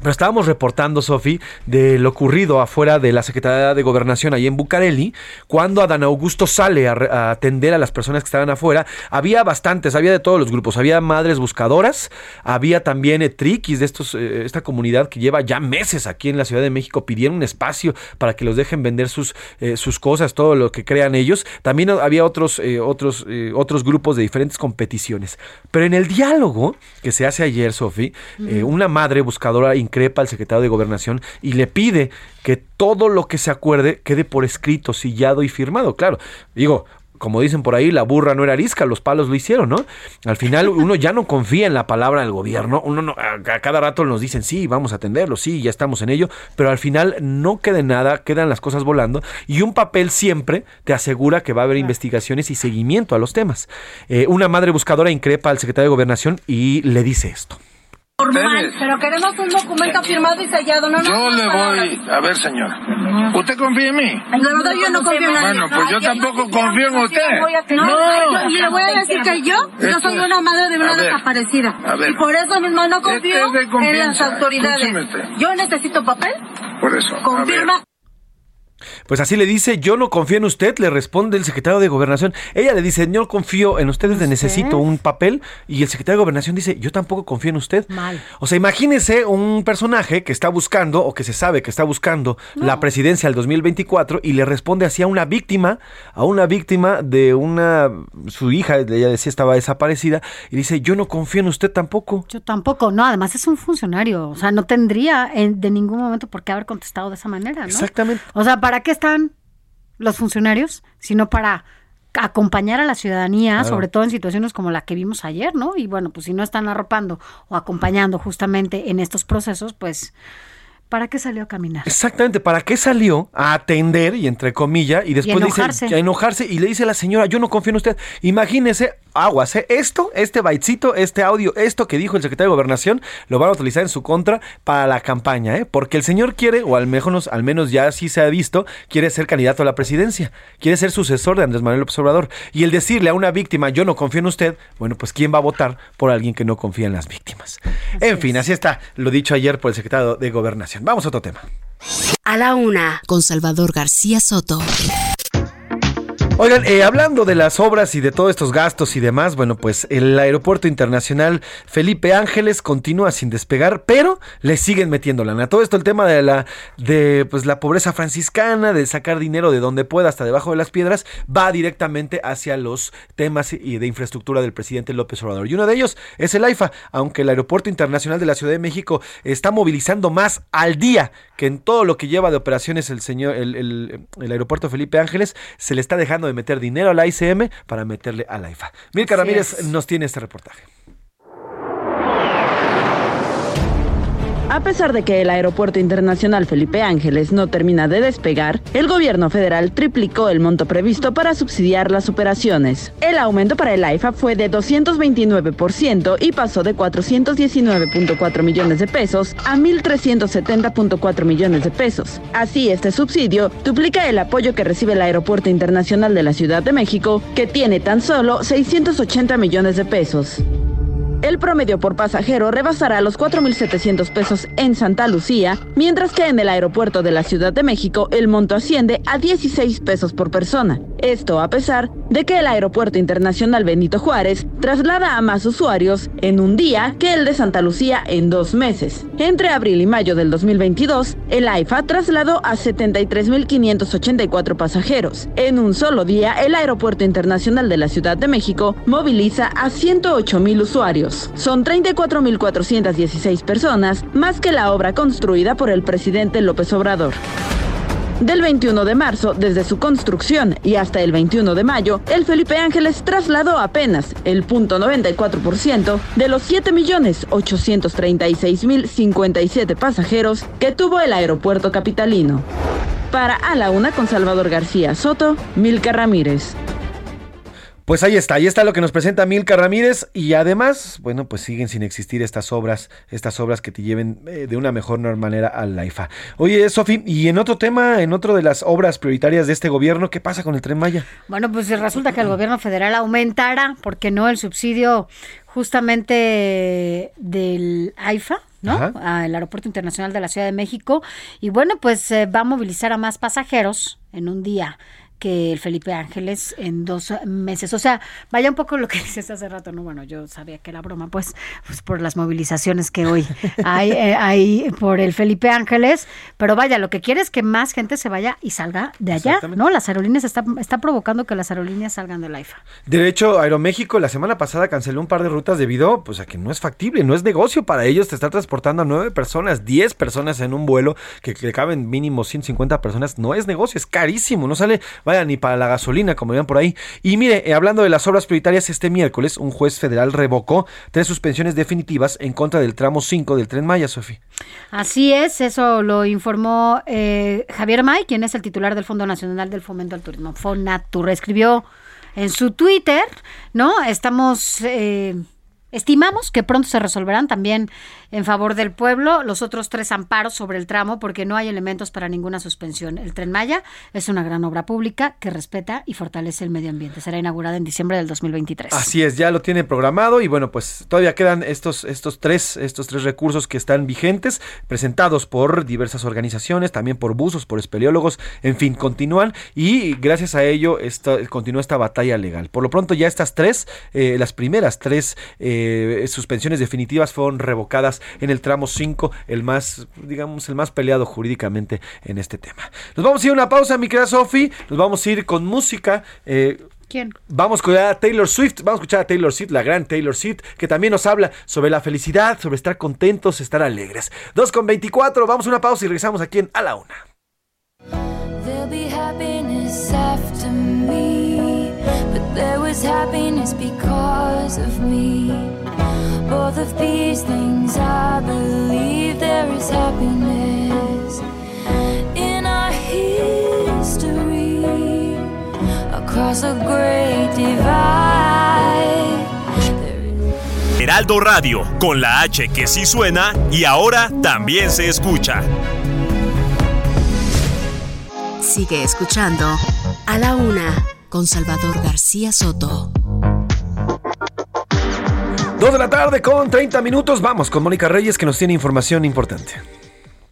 S4: Pero estábamos reportando, Sofi, de lo ocurrido afuera de la Secretaría de Gobernación ahí en Bucareli, cuando Adán Augusto sale a, atender a las personas que estaban afuera. Había bastantes, había de todos los grupos. Había madres buscadoras, había también eh, triquis de estos, eh, esta comunidad que lleva ya meses aquí en la Ciudad de México pidiendo un espacio para que los dejen vender sus, eh, sus cosas, todo lo que crean ellos. También había otros, eh, otros, otros grupos de diferentes competiciones. Pero en el diálogo que se hace ayer, Sofi, una madre buscadora increpa al secretario de Gobernación y le pide que todo lo que se acuerde quede por escrito, sillado y firmado. Claro, digo, como dicen por ahí, la burra no era arisca, los palos lo hicieron, ¿no? Al final uno ya no confía en la palabra del gobierno, uno no- a, cada rato nos dicen, sí, vamos a atenderlo, sí, ya estamos en ello, pero al final no queda nada, quedan las cosas volando y un papel siempre te asegura que va a haber investigaciones y seguimiento a los temas. Eh, una madre buscadora increpa al secretario de Gobernación y le dice esto.
S18: Formal, pero queremos un documento firmado y sellado, no
S19: Yo
S18: no,
S19: le voy, a ver señora, ¿usted confía en mí?
S18: La verdad yo no confío en nadie.
S19: Bueno, pues yo tampoco confío en usted.
S18: No,
S19: No.
S18: yo- y le voy a decir que yo, yo soy una madre de
S19: a
S18: una
S19: ver,
S18: desaparecida.
S19: a ver.
S18: Y por eso mismo no confío
S19: Este es de
S18: en las autoridades. Yo necesito papel,
S19: Por eso. a ver.
S18: confirma.
S4: Pues así le dice, yo no confío en usted, le responde el secretario de Gobernación. Ella le dice, yo no confío en usted, le necesito un papel. Y el secretario de Gobernación dice, yo tampoco confío en usted.
S5: Mal.
S4: O sea, imagínese un personaje que está buscando, o que se sabe que está buscando la presidencia del 2024 y le responde así a una víctima, a una víctima de una, su hija, ella decía estaba desaparecida, y dice, yo no confío en usted tampoco.
S5: Yo tampoco, no, además es un funcionario, o sea, no tendría en- de ningún momento por qué haber contestado de esa manera, ¿no?
S4: Exactamente.
S5: O sea, ¿para qué están los funcionarios? Sino para acompañar a la ciudadanía,
S4: Claro.
S5: sobre todo en situaciones como la que vimos ayer, ¿no? Y bueno, pues si no están arropando o acompañando justamente en estos procesos, pues ¿para qué salió a caminar?
S4: Exactamente, ¿para qué salió a atender y entre comillas y después
S5: enojarse.
S4: dice a enojarse y le dice a la señora, yo no confío en usted? Imagínese, aguas, ¿eh? esto, este baitcito, este audio, esto que dijo el secretario de Gobernación, lo van a utilizar en su contra para la campaña, ¿eh? Porque el señor quiere, o al menos, al menos ya así se ha visto, quiere ser candidato a la presidencia, quiere ser sucesor de Andrés Manuel López Obrador. Y el decirle a una víctima, yo no confío en usted, bueno, pues ¿quién va a votar por alguien que no confía en las víctimas? en fin, así está lo dicho ayer por el secretario de Gobernación. Vamos a otro tema.
S2: A la una, con Salvador García Soto.
S4: Oigan, eh, hablando de las obras y de todos estos gastos y demás, bueno, pues el aeropuerto internacional Felipe Ángeles continúa sin despegar, pero le siguen metiendo lana. Todo esto, el tema de la, de pues la pobreza franciscana, de sacar dinero de donde pueda hasta debajo de las piedras, va directamente hacia los temas y de infraestructura del presidente López Obrador. Y uno de ellos es el AIFA, aunque el aeropuerto internacional de la Ciudad de México está movilizando más al día que en todo lo que lleva de operaciones el señor, el, aeropuerto Felipe Ángeles, se le está dejando de meter dinero a la ICM para meterle a la IFA. Milka
S2: Así
S4: Ramírez
S2: es.
S4: nos tiene este reportaje.
S20: A pesar de que el Aeropuerto Internacional Felipe Ángeles no termina de despegar, el gobierno federal triplicó el monto previsto para subsidiar las operaciones. El aumento para el AIFA fue de 229% y pasó de 419.4 millones de pesos a 1.370.4 millones de pesos. Así, este subsidio duplica el apoyo que recibe el Aeropuerto Internacional de la Ciudad de México, que tiene tan solo 680 millones de pesos. El promedio por pasajero rebasará los 4.700 pesos en Santa Lucía, mientras que en el aeropuerto de la Ciudad de México el monto asciende a 16 pesos por persona. Esto a pesar de que el Aeropuerto Internacional Benito Juárez traslada a más usuarios en un día que el de Santa Lucía en dos meses. Entre abril y mayo del 2022, el AIFA trasladó a 73.584 pasajeros. En un solo día, el Aeropuerto Internacional de la Ciudad de México moviliza a 108.000 usuarios. Son 34.416 personas, más que la obra construida por el presidente López Obrador. Del 21 de marzo, desde su construcción, y hasta el 21 de mayo, el Felipe Ángeles trasladó apenas el 0.94% de los 7.836.057 pasajeros que tuvo el aeropuerto capitalino. Para A la Una con Salvador García Soto, Milka Ramírez.
S4: Pues ahí está, ahí está lo que nos presenta Milka Ramírez y además, bueno, pues siguen sin existir estas obras, estas obras que te lleven eh, de una mejor manera al la IFA. Oye, Sofi, y en otro tema, en otro de las obras prioritarias de este gobierno, ¿qué pasa con el Tren Maya?
S5: Bueno, pues resulta que el gobierno federal aumentará, porque no el subsidio justamente del AIFA, ¿no? Al Aeropuerto Internacional de la Ciudad de México. Y bueno, pues eh, va a movilizar a más pasajeros en un día que el Felipe Ángeles en dos meses. O sea, vaya un poco lo que dices hace rato, ¿no? Bueno, yo sabía que era broma, pues, pues por las movilizaciones que hoy hay, eh, hay por el Felipe Ángeles, pero vaya, lo que quiere es que más gente se vaya y salga de allá. ¿no? Las aerolíneas está, está provocando que las aerolíneas salgan de la IFA.
S4: De hecho, Aeroméxico la semana pasada canceló un par de rutas debido pues, a que no es factible, no es negocio para ellos te estar transportando a nueve personas, 10 personas en un vuelo que, que caben mínimo 150 personas, no es negocio, es carísimo, no sale, vaya, ni para la gasolina, como vean por ahí. Y mire, eh, hablando de las obras prioritarias, este miércoles un juez federal revocó tres suspensiones definitivas en contra del tramo 5 del Tren Maya, Sofi.
S5: Así es, eso lo informó eh, Javier May, quien es el titular del Fondo Nacional del Fomento al Turismo, Fonatur. Escribió en su Twitter, ¿no? Estamos... eh, Estimamos que pronto se resolverán también en favor del pueblo los otros tres amparos sobre el tramo porque no hay elementos para ninguna suspensión. El Tren Maya es una gran obra pública que respeta y fortalece el medio ambiente. Será inaugurada en diciembre del 2023.
S4: Así es, ya lo tiene programado y bueno, pues todavía quedan estos, estos, tres, estos tres recursos que están vigentes, presentados por diversas organizaciones, también por buzos, por espeleólogos, en fin, continúan y gracias a ello esta, continúa esta batalla legal. Por lo pronto ya estas tres, eh, las primeras tres eh, suspensiones definitivas fueron revocadas en el tramo 5, el más, digamos, el más peleado jurídicamente en este tema. Nos vamos a ir a una pausa, mi querida Sofi, nos vamos a ir con música. eh,
S5: ¿Quién?
S4: Vamos a escuchar a Taylor Swift, vamos a escuchar a Taylor Swift, la gran Taylor Swift, que también nos habla sobre la felicidad, sobre estar contentos, estar alegres. 2 con 24, vamos a una pausa y regresamos aquí en A la Una.
S21: There'll be happiness after me, but there was happiness because of me. Both of these things I believe there is happiness in our history across a great divide.
S22: Heraldo Radio, con la H que sí suena y ahora también se escucha.
S2: Sigue escuchando A la Una con Salvador García Soto.
S4: 2 de la tarde con 30 minutos, vamos con Mónica Reyes que nos tiene información importante.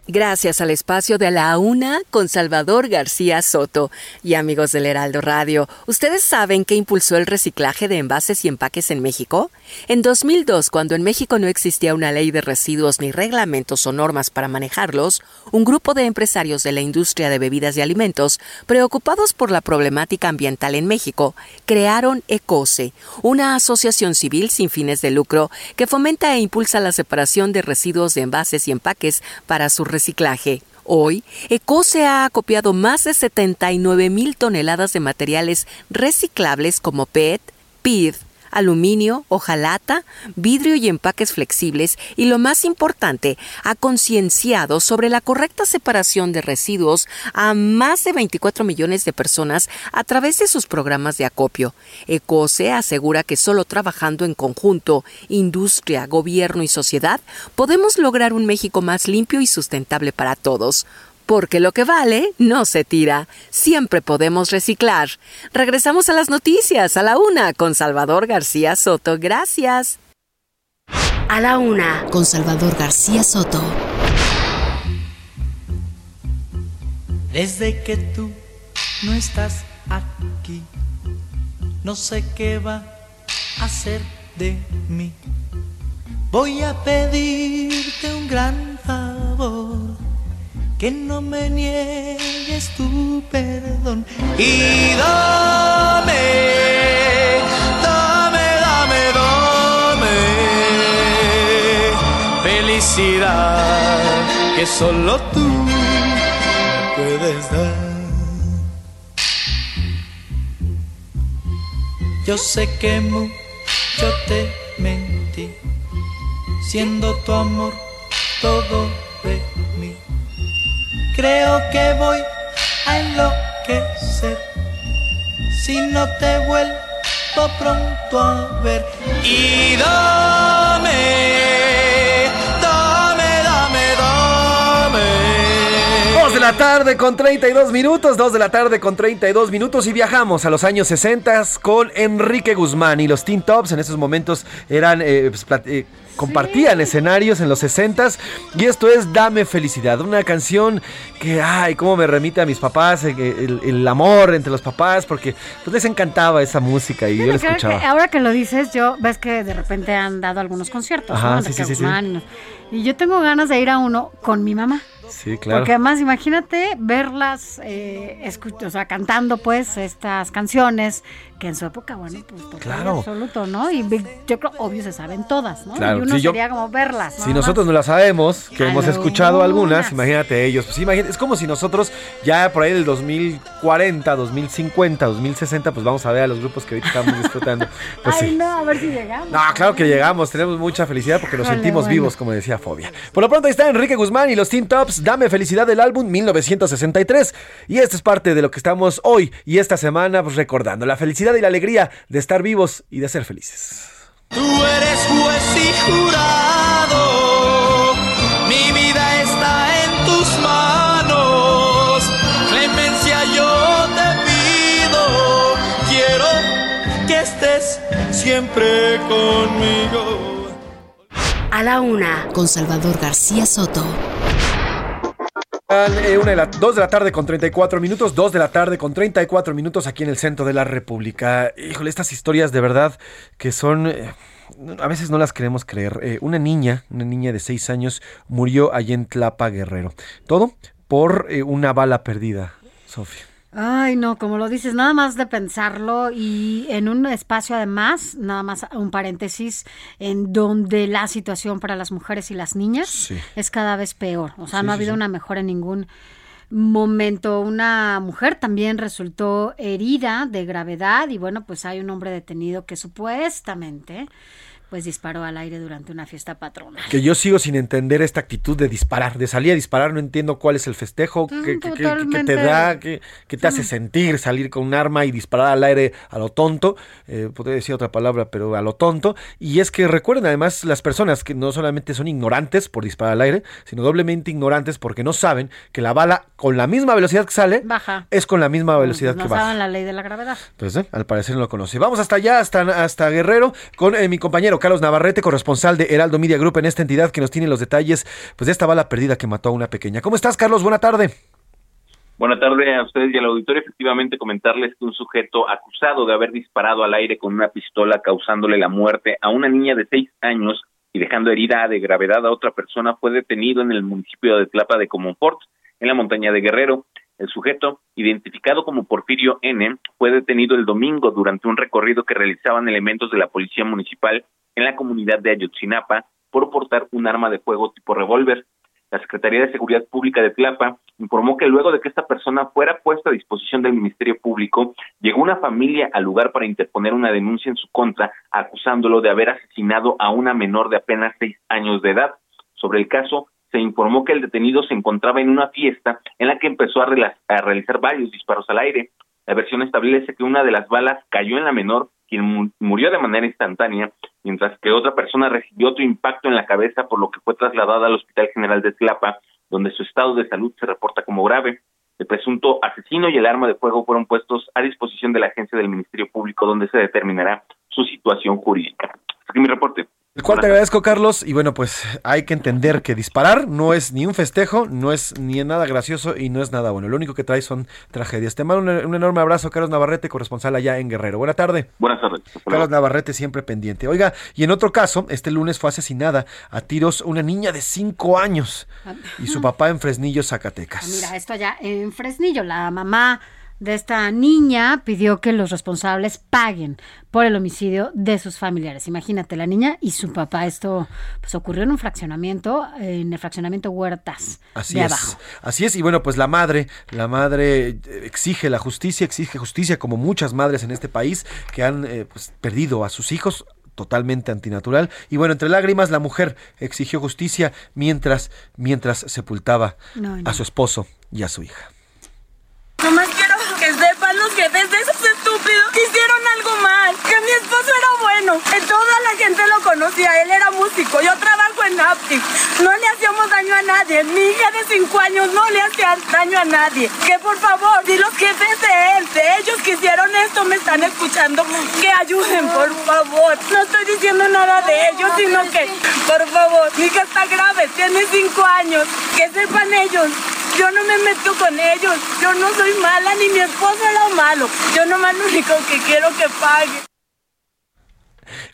S23: Gracias al espacio de la UNA con Salvador García Soto y amigos del Heraldo Radio. ¿Ustedes saben qué impulsó el reciclaje de envases y empaques en México? En 2002, cuando en México no existía una ley de residuos ni reglamentos o normas para manejarlos, un grupo de empresarios de la industria de bebidas y alimentos, preocupados por la problemática ambiental en México, crearon ECOSE, una asociación civil sin fines de lucro que fomenta e impulsa la separación de residuos de envases y empaques para su reciclaje. Hoy, ECOSE ha acopiado más de 79 mil toneladas de materiales reciclables como PET, PID, aluminio, hojalata, vidrio y empaques flexibles y lo más importante, ha concienciado sobre la correcta separación de residuos a más de 24 millones de personas a través de sus programas de acopio. ECOSE asegura que solo trabajando en conjunto, industria, gobierno y sociedad, podemos lograr un México más limpio y sustentable para todos. Porque lo que vale no se tira. Siempre podemos reciclar. Regresamos a las noticias a la una con Salvador García Soto. Gracias.
S2: A la Una con Salvador García Soto.
S11: Desde que tú no estás,
S2: aquí. No sé qué va a hacer de mí. Voy a pedirte un gran favor, que no me niegues tu perdón. Y dame, dame, dame, dame felicidad que solo tú puedes dar. Yo sé que mucho te mentí, siendo tu amor todo de mí. Creo que voy a enloquecer si no te vuelvo pronto a ver. Y dame, dame, dame, dame.
S4: Dos de la tarde con 32 minutos, 2 de la tarde con 32 minutos y viajamos a los años 60 con Enrique Guzmán y los Teen Tops en esos momentos eran eh, pues, eh, compartían escenarios en los 60 y esto es Dame Felicidad, una canción que, ay, cómo me remite a mis papás, eh, el, el amor entre los papás, porque pues les encantaba esa música y yo la
S5: que
S4: escuchaba.
S5: ahora que lo dices, yo ves que de repente han dado algunos conciertos, y yo tengo ganas de ir a uno con mi mamá.
S4: Sí, claro.
S5: Porque además, imagínate verlas, eh, o sea, cantando pues estas canciones que en su época, bueno, pues total
S4: Claro.
S5: absoluto, ¿no? Y yo creo, obvio, se saben todas, ¿no?
S4: Claro,
S5: y uno
S4: yo-
S5: sería como verlas,
S4: Si nosotros no la sabemos, que hemos escuchado algunas, imagínate ellos. Pues imagínate, es como si nosotros ya por ahí del 2040, 2050, 2060, pues vamos a ver a los grupos que ahorita estamos disfrutando. Pues
S5: Ay,
S4: sí.
S5: no, a ver si llegamos.
S4: No, claro que llegamos, tenemos mucha felicidad porque nos sentimos
S5: bueno.
S4: vivos, como decía Fobia. Por lo pronto ahí está Enrique Guzmán y los Teen Tops, Dame Felicidad del álbum 1963. Y esto es parte de lo que estamos hoy y esta semana pues, recordando, la felicidad y la alegría de estar vivos y de ser felices.
S2: Tú eres juez y jurado, mi vida está en tus manos. Clemencia yo te pido, quiero que estés siempre conmigo.
S23: A la una, con Salvador García Soto.
S4: Eh, una de la, 2 de la tarde con 34 minutos, 2 de la tarde con 34 minutos aquí en el centro de la República. Híjole, estas historias de verdad que son... eh, a veces no las queremos creer. Eh, una niña, una niña de 6 años, murió allí en Tlapa Guerrero. Todo por una bala perdida, Sofía.
S5: Ay, no, como lo dices, nada más de pensarlo y en un espacio además, nada más un paréntesis, en donde la situación para las mujeres y las niñas
S24: Sí.
S5: es cada vez peor. O sea,
S24: Sí,
S5: no ha habido
S24: sí.
S5: una mejora en ningún momento. Una mujer también resultó herida de gravedad y bueno, pues hay un hombre detenido que supuestamente pues disparó al aire durante una fiesta patronal.
S4: Que yo sigo sin entender esta actitud de disparar, de salir a disparar, no entiendo cuál es el festejo,
S5: Mm,
S4: que, que- que- te da, que, que te hace
S5: Mm.
S4: sentir salir con un arma y disparar al aire a lo tonto, eh, podría decir otra palabra, pero a lo tonto. Y es que recuerden además las personas que no solamente son ignorantes por disparar al aire, sino doblemente ignorantes porque no saben que la bala con la misma velocidad que sale
S5: Baja.
S4: es con la misma velocidad
S5: no
S4: que baja.
S5: saben la ley de la gravedad.
S4: Pues eh, al parecer no lo conoce. Vamos hasta allá, hasta, hasta Guerrero, con eh, mi compañero Carlos Navarrete, corresponsal de Heraldo Media Group en esta entidad que nos tiene los detalles pues, de esta bala perdida que mató a una pequeña. ¿Cómo estás, Carlos? Buena tarde.
S24: Buenas tardes a ustedes y al auditorio. Efectivamente, comentarles que un sujeto acusado de haber disparado al aire con una pistola causándole la muerte a una niña de seis años y dejando herida de gravedad a otra persona fue detenido en el municipio de Tlapa de Comonfort, en la montaña de Guerrero. El sujeto, identificado como Porfirio N., fue detenido el domingo durante un recorrido que realizaban elementos de la policía municipal en la comunidad de Ayotzinapa por portar un arma de fuego tipo revólver. La Secretaría de Seguridad Pública de Tlapa informó que luego de que esta persona fuera puesta a disposición del Ministerio Público, llegó una familia al lugar para interponer una denuncia en su contra, acusándolo de haber asesinado a una menor de apenas seis años de edad. Sobre el caso, se informó que el detenido se encontraba en una fiesta en la que empezó a, a realizar varios disparos al aire. La versión establece que una de las balas cayó en la menor, quien mu- murió de manera instantánea, mientras que otra persona recibió otro impacto en la cabeza, por lo que fue trasladada al Hospital General de Tlapa, donde su estado de salud se reporta como grave. El presunto asesino y el arma de fuego fueron puestos a disposición de la agencia del Ministerio Público, donde se determinará su situación jurídica. Hasta aquí mi reporte.
S4: El cual te agradezco, Carlos. Y bueno, pues hay que entender que disparar no es ni un festejo, no es ni nada gracioso y no es nada bueno. Lo único que trae son tragedias. Te mando un, un enorme abrazo, Carlos Navarrete, corresponsal allá en Guerrero. Buena tarde.
S24: Buenas tardes.
S4: Carlos Navarrete siempre pendiente. Oiga, y en otro caso, este lunes fue asesinada a tiros una niña de 5 años y su papá en Fresnillo, Zacatecas.
S5: Mira, esto allá en Fresnillo, la mamá de esta niña pidió que los responsables paguen por el homicidio de sus familiares. Imagínate, la niña y su papá. Esto pues ocurrió en un fraccionamiento, en el fraccionamiento Huertas
S4: Así
S5: de
S4: es.
S5: abajo.
S4: Así es. Y bueno, pues la madre, la madre eh, exige la justicia, exige justicia como muchas madres en este país que han eh, pues, perdido a sus hijos totalmente antinatural y bueno entre lágrimas la mujer exigió justicia mientras mientras sepultaba
S25: No, no.
S4: a su esposo y a su hija
S25: Nomás quiero que sepan los jefes de esos estúpidos que hicieron algo mal. Que mi esposo era bueno. Toda la gente lo conocía. Él era músico. Yo trabajo en Aptic. No le hacíamos daño a nadie. Mi hija de 5 años no le hacía daño a nadie. Que por favor, si los jefes de él, de ellos que hicieron esto, me están escuchando, que ayuden, por favor. No estoy diciendo nada de ellos, sino que, por favor, mi hija está grave, tiene 5 años. Que sepan ellos yo no me meto con ellos. Yo no soy mala, ni mi esposo era malo. Yo nomás lo único que quiero que pague.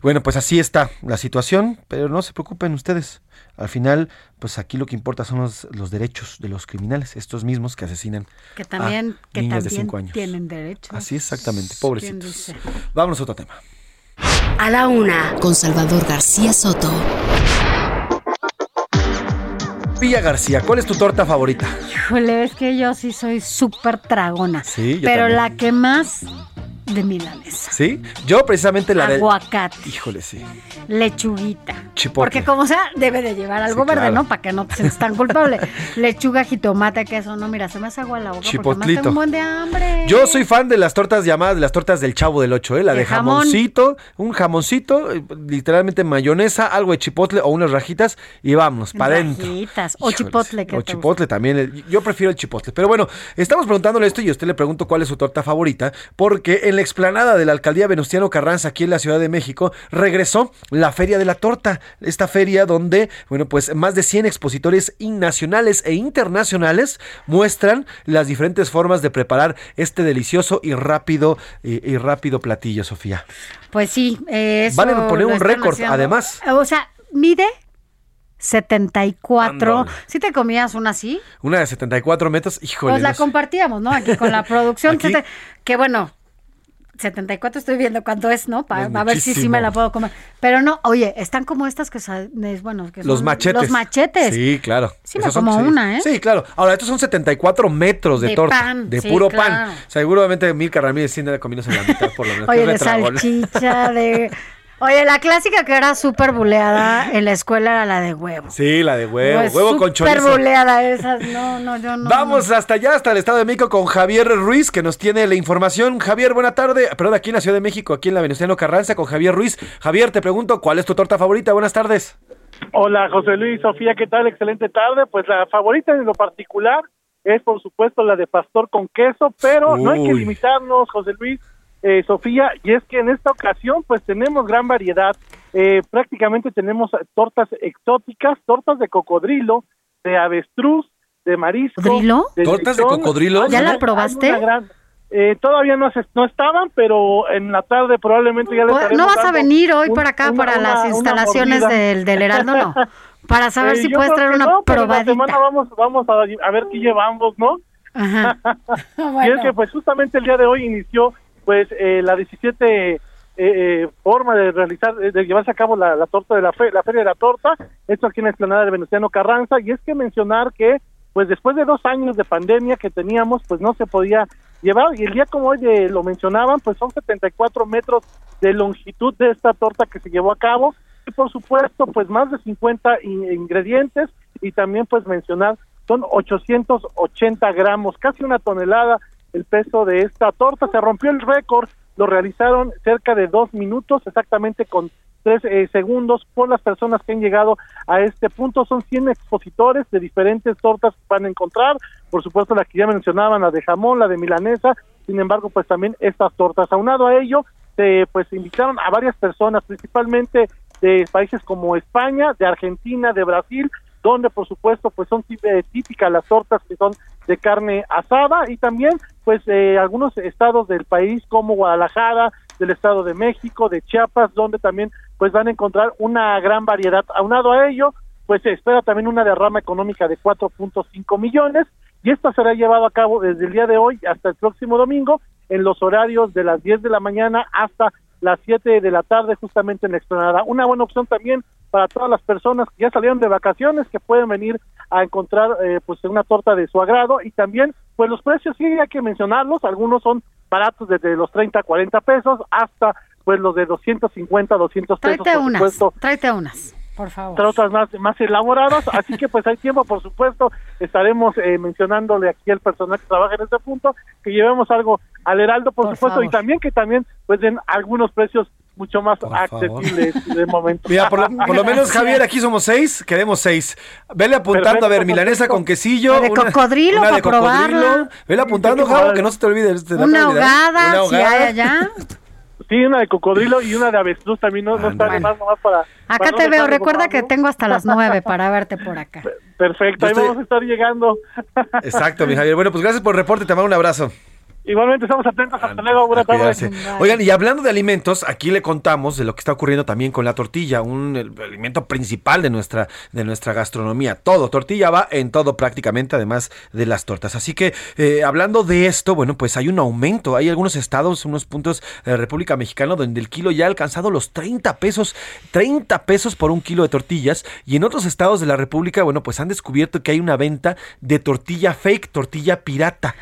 S4: Bueno, pues así está la situación, pero no se preocupen ustedes. Al final, pues aquí lo que importa son los, los derechos de los criminales, estos mismos que asesinan
S5: Que también,
S4: a
S5: que
S4: niñas de
S5: también
S4: 5 años.
S5: tienen derechos.
S4: Así exactamente,
S5: ¿Quién
S4: pobrecitos. Vámonos a otro tema.
S2: A la una, con Salvador García Soto.
S4: Villa García, ¿cuál es tu torta favorita?
S5: Híjole, es que yo sí soy súper tragona.
S4: Sí, yo
S5: Pero
S4: también.
S5: la que más de milanesa.
S4: ¿Sí? Yo precisamente la de...
S5: Aguacate,
S4: Híjole, sí.
S5: lechuguita.
S4: Chipotle.
S5: Porque como sea, debe de llevar algo
S4: Sí,
S5: verde,
S4: claro.
S5: ¿no? Para que no te sientas tan culpable. Lechuga, jitomate, queso. No, mira, se me hace agua la boca porque me
S4: Chipotlito.
S5: un buen de hambre.
S4: Yo soy fan de las tortas llamadas, de las tortas del Chavo del 8, ¿eh? La
S5: De
S4: de,
S5: jamón.
S4: jamoncito, un jamoncito, eh, literalmente mayonesa, algo de chipotle o unas rajitas y vámonos, para adentro.
S5: Rajitas. O chipotle. que
S4: O chipotle también. el- Yo prefiero el chipotle. Pero bueno, estamos preguntándole esto y a usted le pregunto cuál es su torta favorita, porque en la explanada de la alcaldía Venustiano Carranza, aquí en la Ciudad de México, regresó la Feria de la Torta. Esta feria donde, bueno, pues más de 100 expositores nacionales e internacionales muestran las diferentes formas de preparar este delicioso y rápido, y, y rápido platillo, Sofía.
S5: Pues sí, eh, eso
S4: a poner un récord, además.
S5: O sea, mide 74.
S4: Ándale.
S5: ¿Sí te comías una así?
S4: Una de 74 metros, híjole.
S5: Pues la compartíamos, ¿no? Aquí con la producción.
S4: Aquí.
S5: Que bueno, 74 estoy viendo cuánto es, ¿no? Para
S4: Es
S5: a ver si sí me la puedo comer. Pero no, oye, están como estas que es, bueno, que
S4: Los
S5: son
S4: machetes.
S5: Los machetes.
S4: Sí, claro.
S5: Sí, me
S4: son-
S5: como una, ¿eh?
S4: Sí, claro. Ahora, estos son 74 metros de,
S5: De
S4: torta.
S5: pan,
S4: de
S5: sí,
S4: puro
S5: claro.
S4: pan. Seguramente Milka Ramírez sí anda comiéndose la mitad, por lo menos.
S5: Oye, de salchicha, de... Oye, la clásica que era súper buleada en la escuela era la de huevo.
S4: Sí, la de huevo.
S5: Pues
S4: huevo con
S5: Súper
S4: chorizo.
S5: buleada esas. No, no, yo no.
S4: Vamos hasta allá, hasta el Estado de México, con Javier Ruiz, que nos tiene la información. Javier, buena tarde. Perdón, aquí en la Ciudad de México, aquí en la Venustiano Carranza, con Javier Ruiz. Javier, te pregunto, ¿cuál es tu torta favorita? Buenas tardes.
S26: Hola José Luis, Sofía, ¿qué tal? Excelente tarde. Pues la favorita en lo particular es por supuesto la de pastor con queso, pero no hay que limitarnos, José Luis, eh, Sofía, y es que en esta ocasión pues tenemos gran variedad. Eh, prácticamente tenemos tortas exóticas, tortas de cocodrilo, de avestruz, de marisco.
S5: ¿Cocodrilo?
S4: ¿Tortas de cocodrilo?
S5: ¿Ya la probaste?
S26: gran- eh, todavía no, se- no estaban, pero en la tarde probablemente ya les estaremos
S5: No vas a venir hoy
S26: un-
S5: para acá,
S26: una-
S5: para las
S26: una
S5: instalaciones del, del Heraldo, no. Para saber
S26: Eh,
S5: si puedes traer una
S26: no, pero en la
S5: probadita.
S26: semana vamos, vamos a, a ver qué llevamos, ¿no?
S5: Ajá.
S26: Y es que pues justamente el día de hoy inició pues eh, la 17 eh, eh, forma de realizar, eh, de llevarse a cabo la, la torta de la, fe- la feria de la torta, esto aquí en la explanada de Venustiano Carranza, y es que mencionar que pues después de dos años de pandemia que teníamos, pues no se podía llevar, y el día como hoy de- lo mencionaban, pues son 74 metros de longitud de esta torta que se llevó a cabo, y por supuesto, pues más de 50 in- ingredientes, y también pues mencionar, son 880 gramos, casi una tonelada el peso de esta torta. Se rompió el récord, lo realizaron cerca de dos minutos, exactamente con tres eh, segundos por las personas que han llegado a este punto. Son 100 expositores de diferentes tortas que van a encontrar. Por supuesto, la que ya mencionaban, la de jamón, la de milanesa. Sin embargo, pues también estas tortas. Aunado a ello, se pues invitaron a varias personas, principalmente de países como España, de Argentina, de Brasil, donde por supuesto pues son eh, típicas las tortas que son de carne asada y también pues eh, algunos estados del país como Guadalajara, del estado de México, de Chiapas, donde también pues van a encontrar una gran variedad. Aunado a ello, pues se espera también una derrama económica de 4.5 millones y esto será llevado a cabo desde el día de hoy hasta el próximo domingo en los horarios de las 10 de la mañana hasta las 7 de la tarde justamente en la explanada. Una buena opción también para todas las personas que ya salieron de vacaciones que pueden venir a encontrar eh, pues una torta de su agrado. Y también pues los precios sí hay que mencionarlos, algunos son baratos desde los 30 40 pesos hasta pues los de 250 200 pesos
S5: Tráete
S26: por
S5: unas,
S26: supuesto.
S5: tráete unas, por favor.
S26: para otras más, más elaboradas, así que pues hay tiempo, por supuesto, estaremos eh, mencionándole aquí al personal que trabaja en este punto, que llevemos algo al Heraldo, por,
S4: Por
S26: supuesto,
S4: favor.
S26: y también que también pues den algunos precios mucho más accesibles de momento.
S4: Mira, por lo, por lo menos, Javier, aquí somos seis, queremos seis. Vele apuntando, a ver, milanesa con quesillo.
S5: De
S4: una-
S5: cocodrilo,
S4: una
S5: para
S4: de cocodrilo.
S5: probarla.
S4: Vele apuntando, Javo, que no se te olvide. te a
S5: Una ahogada,
S4: Una
S5: si hay allá.
S26: Sí, una de cocodrilo y una de avestruz también, no, no está más nomás para...
S5: Acá
S26: para no
S5: te veo, recuerda que tengo hasta las nueve para verte por acá.
S26: Perfecto,
S4: Yo
S26: ahí
S4: estoy-
S26: vamos a estar llegando.
S4: Exacto, mi Javier. Bueno, pues gracias por el reporte, te mando un abrazo.
S26: Igualmente estamos atentos, hasta luego, buenas tardes.
S4: Oigan, y hablando de alimentos, aquí le contamos de lo que está ocurriendo también con la tortilla, un el alimento principal de nuestra, de nuestra gastronomía. Todo, tortilla va en todo prácticamente, además de las tortas. Así que, eh, hablando de esto, bueno, pues hay un aumento. Hay algunos estados, unos puntos de la República Mexicana donde el kilo ya ha alcanzado los 30 pesos, 30 pesos por un kilo de tortillas. Y en otros estados de la República, bueno, pues han descubierto que hay una venta de tortilla fake, tortilla pirata.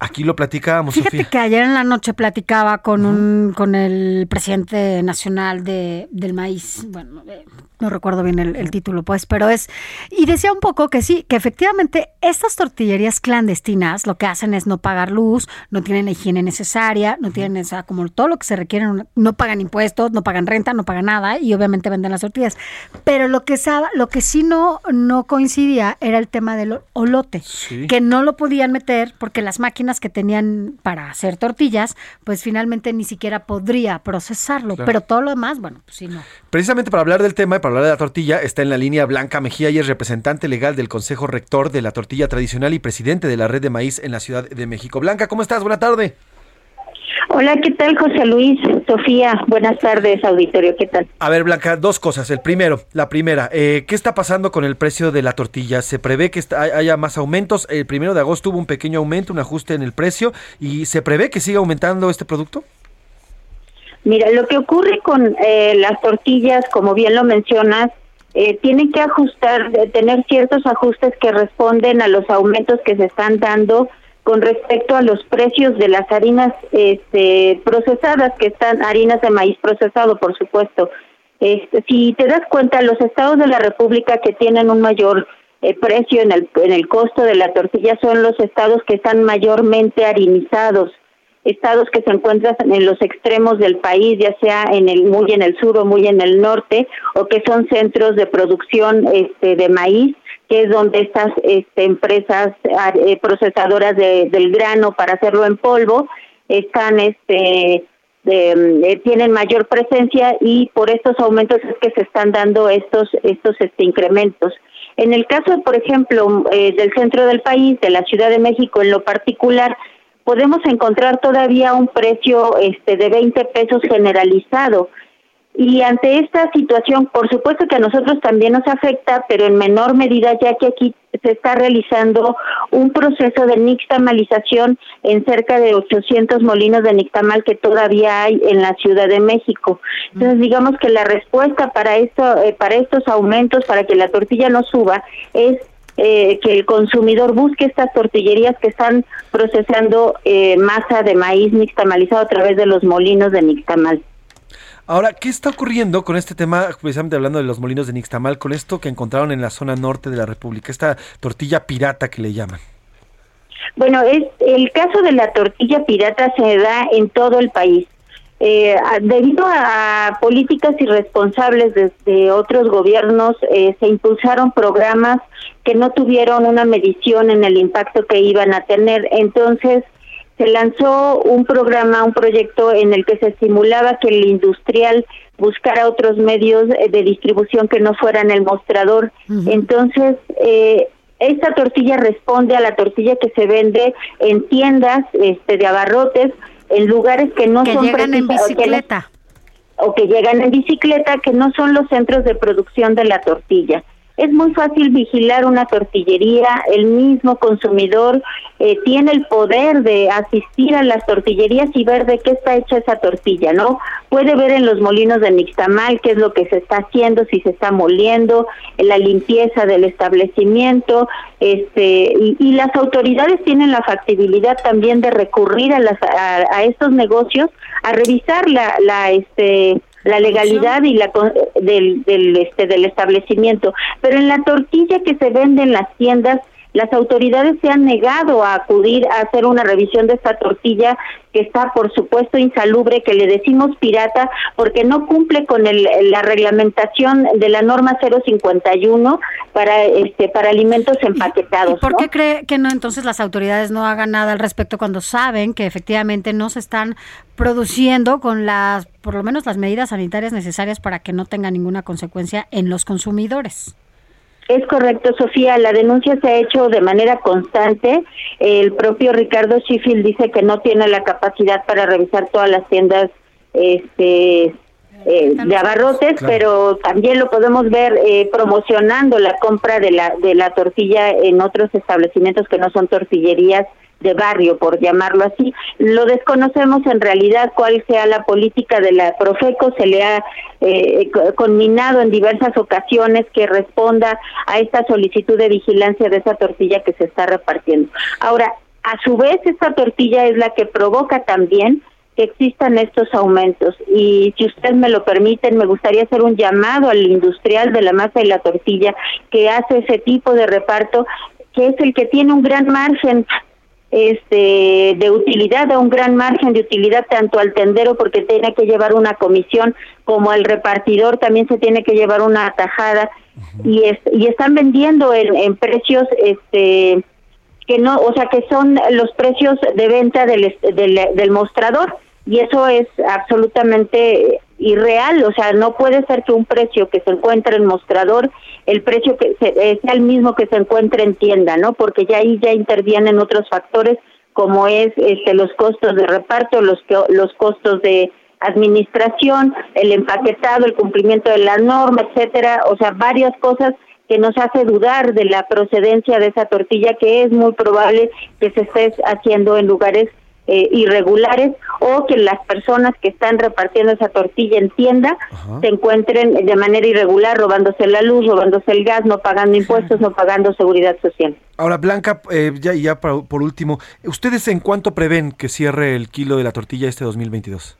S4: Aquí lo platicábamos,
S5: Fíjate
S4: Sofía.
S5: que ayer en la noche platicaba con un con el presidente nacional de, del maíz, bueno, eh, no recuerdo bien el, el título, pues, pero es y decía un poco que sí, que efectivamente estas tortillerías clandestinas lo que hacen es no pagar luz, no tienen la higiene necesaria, no tienen esa como todo lo que se requiere, no- pagan impuestos, no pagan renta, no pagan nada y obviamente venden las tortillas. Pero lo que lo que sí no no coincidía era el tema del olote,
S4: Sí.
S5: que no lo podían meter porque las máquinas que tenían para hacer tortillas, pues finalmente ni siquiera podría procesarlo,
S4: Claro.
S5: pero todo lo demás, bueno, pues sí no.
S4: Precisamente para hablar del tema y para hablar de la tortilla, está en la línea Blanca Mejía y es representante legal del Consejo Rector de la Tortilla Tradicional y presidente de la Red de Maíz en la Ciudad de México. Blanca, ¿cómo estás? Buena tarde.
S27: Hola, ¿qué tal, José Luis? Sofía, buenas tardes, auditorio, ¿qué tal?
S4: A ver, Blanca, dos cosas. El primero, la primera, eh, ¿qué está pasando con el precio de la tortilla? ¿Se prevé que haya más aumentos? El primero de agosto hubo un pequeño aumento, un ajuste en el precio y ¿se prevé que siga aumentando este producto?
S27: Mira, lo que ocurre con eh, las tortillas, como bien lo mencionas, eh, tienen que ajustar, de tener ciertos ajustes que responden a los aumentos que se están dando con respecto a los precios de las harinas este, procesadas, que están harinas de maíz procesado, por supuesto. Este, si te das cuenta, los estados de la República que tienen un mayor eh, precio en el, en el costo de la tortilla son los estados que están mayormente harinizados estados que se encuentran en los extremos del país, ya sea en el muy en el sur o muy en el norte, o que son centros de producción este, de maíz, que es donde estas este, empresas ah, eh, procesadoras de- del grano para hacerlo en polvo están este de- eh, tienen mayor presencia y por estos aumentos es que se están dando estos estos este incrementos. En el caso, por ejemplo, eh, del centro del país, de la Ciudad de México en lo particular, podemos encontrar todavía un precio este de 20 pesos generalizado. Y ante esta situación, por supuesto que a nosotros también nos afecta, pero en menor medida, ya que aquí se está realizando un proceso de nixtamalización en cerca de 800 molinos de nixtamal que todavía hay en la Ciudad de México. Entonces, digamos que la respuesta para esto, eh, para estos aumentos, para que la tortilla no suba, es eh, que el consumidor busque estas tortillerías que están procesando eh, masa de maíz nixtamalizado a través de los molinos de nixtamal.
S4: Ahora, ¿qué está ocurriendo con este tema, precisamente hablando de los molinos de Nixtamal, con esto que encontraron en la zona norte de la República, esta tortilla pirata que le llaman?
S27: Bueno, es el caso de la tortilla pirata se da en todo el país. Eh, debido a, políticas irresponsables desde otros gobiernos, eh, se impulsaron programas que no tuvieron una medición en el impacto que iban a tener. Entonces, se lanzó un programa, un proyecto en el que se estimulaba que el industrial buscara otros medios de distribución que no fueran el mostrador. Entonces, eh, esta tortilla responde a la tortilla que se vende en tiendas este, de abarrotes, en lugares que no
S5: Que
S27: son
S5: llegan en
S27: precisa- o que
S5: bicicleta.
S27: o que llegan en bicicleta, que no son los centros de producción de la tortilla. Es muy fácil vigilar una tortillería, el mismo consumidor eh, tiene el poder de asistir a las tortillerías y ver de qué está hecha esa tortilla, ¿no? Puede ver en los molinos de Nixtamal qué es lo que se está haciendo, si se está moliendo, en la limpieza del establecimiento, este, y, y las autoridades tienen la factibilidad también de recurrir a, las, a estos negocios a revisar la, la este la legalidad y la del del este del establecimiento. Pero en la tortilla que se vende en las tiendas las autoridades se han negado a acudir a hacer una revisión de esta tortilla que está por supuesto insalubre que le decimos pirata porque no cumple con el, la reglamentación de la norma 051 para este para alimentos empaquetados
S5: ¿Por
S27: ¿no?
S5: qué cree que no entonces las autoridades no hagan nada al respecto cuando saben que efectivamente no se están produciendo con las, por lo menos las medidas sanitarias necesarias para que no tenga ninguna consecuencia en los consumidores?
S27: Es correcto, Sofía. La denuncia se ha hecho de manera constante. El propio Ricardo Sheffield dice que no tiene la capacidad para revisar todas las tiendas este, eh, de abarrotes,
S28: Claro.
S27: pero también lo podemos ver eh, promocionando la compra de la, de la tortilla en otros establecimientos que no son tortillerías de barrio, por llamarlo así. Lo desconocemos en realidad cuál sea la política de la Profeco, se le ha eh, en diversas ocasiones que responda a esta solicitud de vigilancia de esa tortilla que se está repartiendo. Ahora, a su vez, esta tortilla es la que provoca también que existan estos aumentos. Y si ustedes me lo permiten, me gustaría hacer un llamado al industrial de la masa y la tortilla que hace ese tipo de reparto, que es el que tiene un gran margen este de utilidad a un gran margen de utilidad tanto al tendero porque tiene que llevar una comisión como al repartidor también se tiene que llevar una tajada y es, y están vendiendo en, en precios este que no o sea que son los precios de venta del del, del mostrador. Y eso es absolutamente irreal, o sea, no puede ser que un precio que se encuentre en mostrador, el precio que se, eh, sea el mismo que se encuentre en tienda, ¿no? Porque ya ahí ya intervienen otros factores como es este los costos de reparto, los los costos de administración, el empaquetado, el cumplimiento de la norma, etcétera, o sea, varias cosas que nos hace dudar de la procedencia de esa tortilla que es muy probable que se esté haciendo en lugares eh, irregulares o que las personas que están repartiendo esa tortilla en tienda se encuentren de manera irregular robándose la luz, robándose el gas, no pagando impuestos, no pagando seguridad social.
S4: Ahora, Blanca, eh, ya, y ya por, por último, ¿ustedes en cuánto prevén que cierre el kilo de la tortilla este 2022?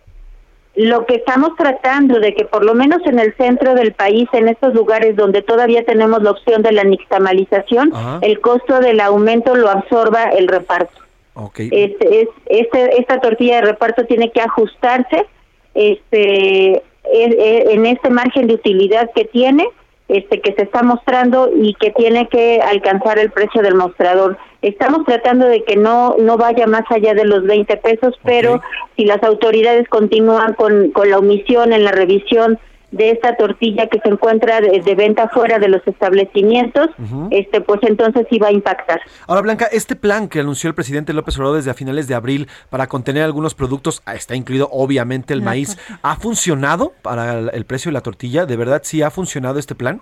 S27: Lo que estamos tratando de que por lo menos en el centro del país, en estos lugares donde todavía tenemos la opción de la nixtamalización,
S4: Ajá.
S27: el costo del aumento lo absorba el reparto. Este, es, este, esta tortilla de reparto tiene que ajustarse este, en este margen de utilidad que tiene, este, que se está mostrando y que tiene que alcanzar el precio del mostrador. Estamos tratando de que no no vaya más allá de los 20 pesos, pero si las autoridades continúan con, con la omisión en la revisión de esta tortilla que se encuentra de, de venta fuera de los establecimientos, este pues entonces sí va a impactar.
S4: Ahora, Blanca, este plan que anunció el presidente López Obrador desde a finales de abril para contener algunos productos, ah, está incluido obviamente el maíz, ¿ha funcionado para el, el precio de la tortilla? ¿De verdad sí ha funcionado este plan?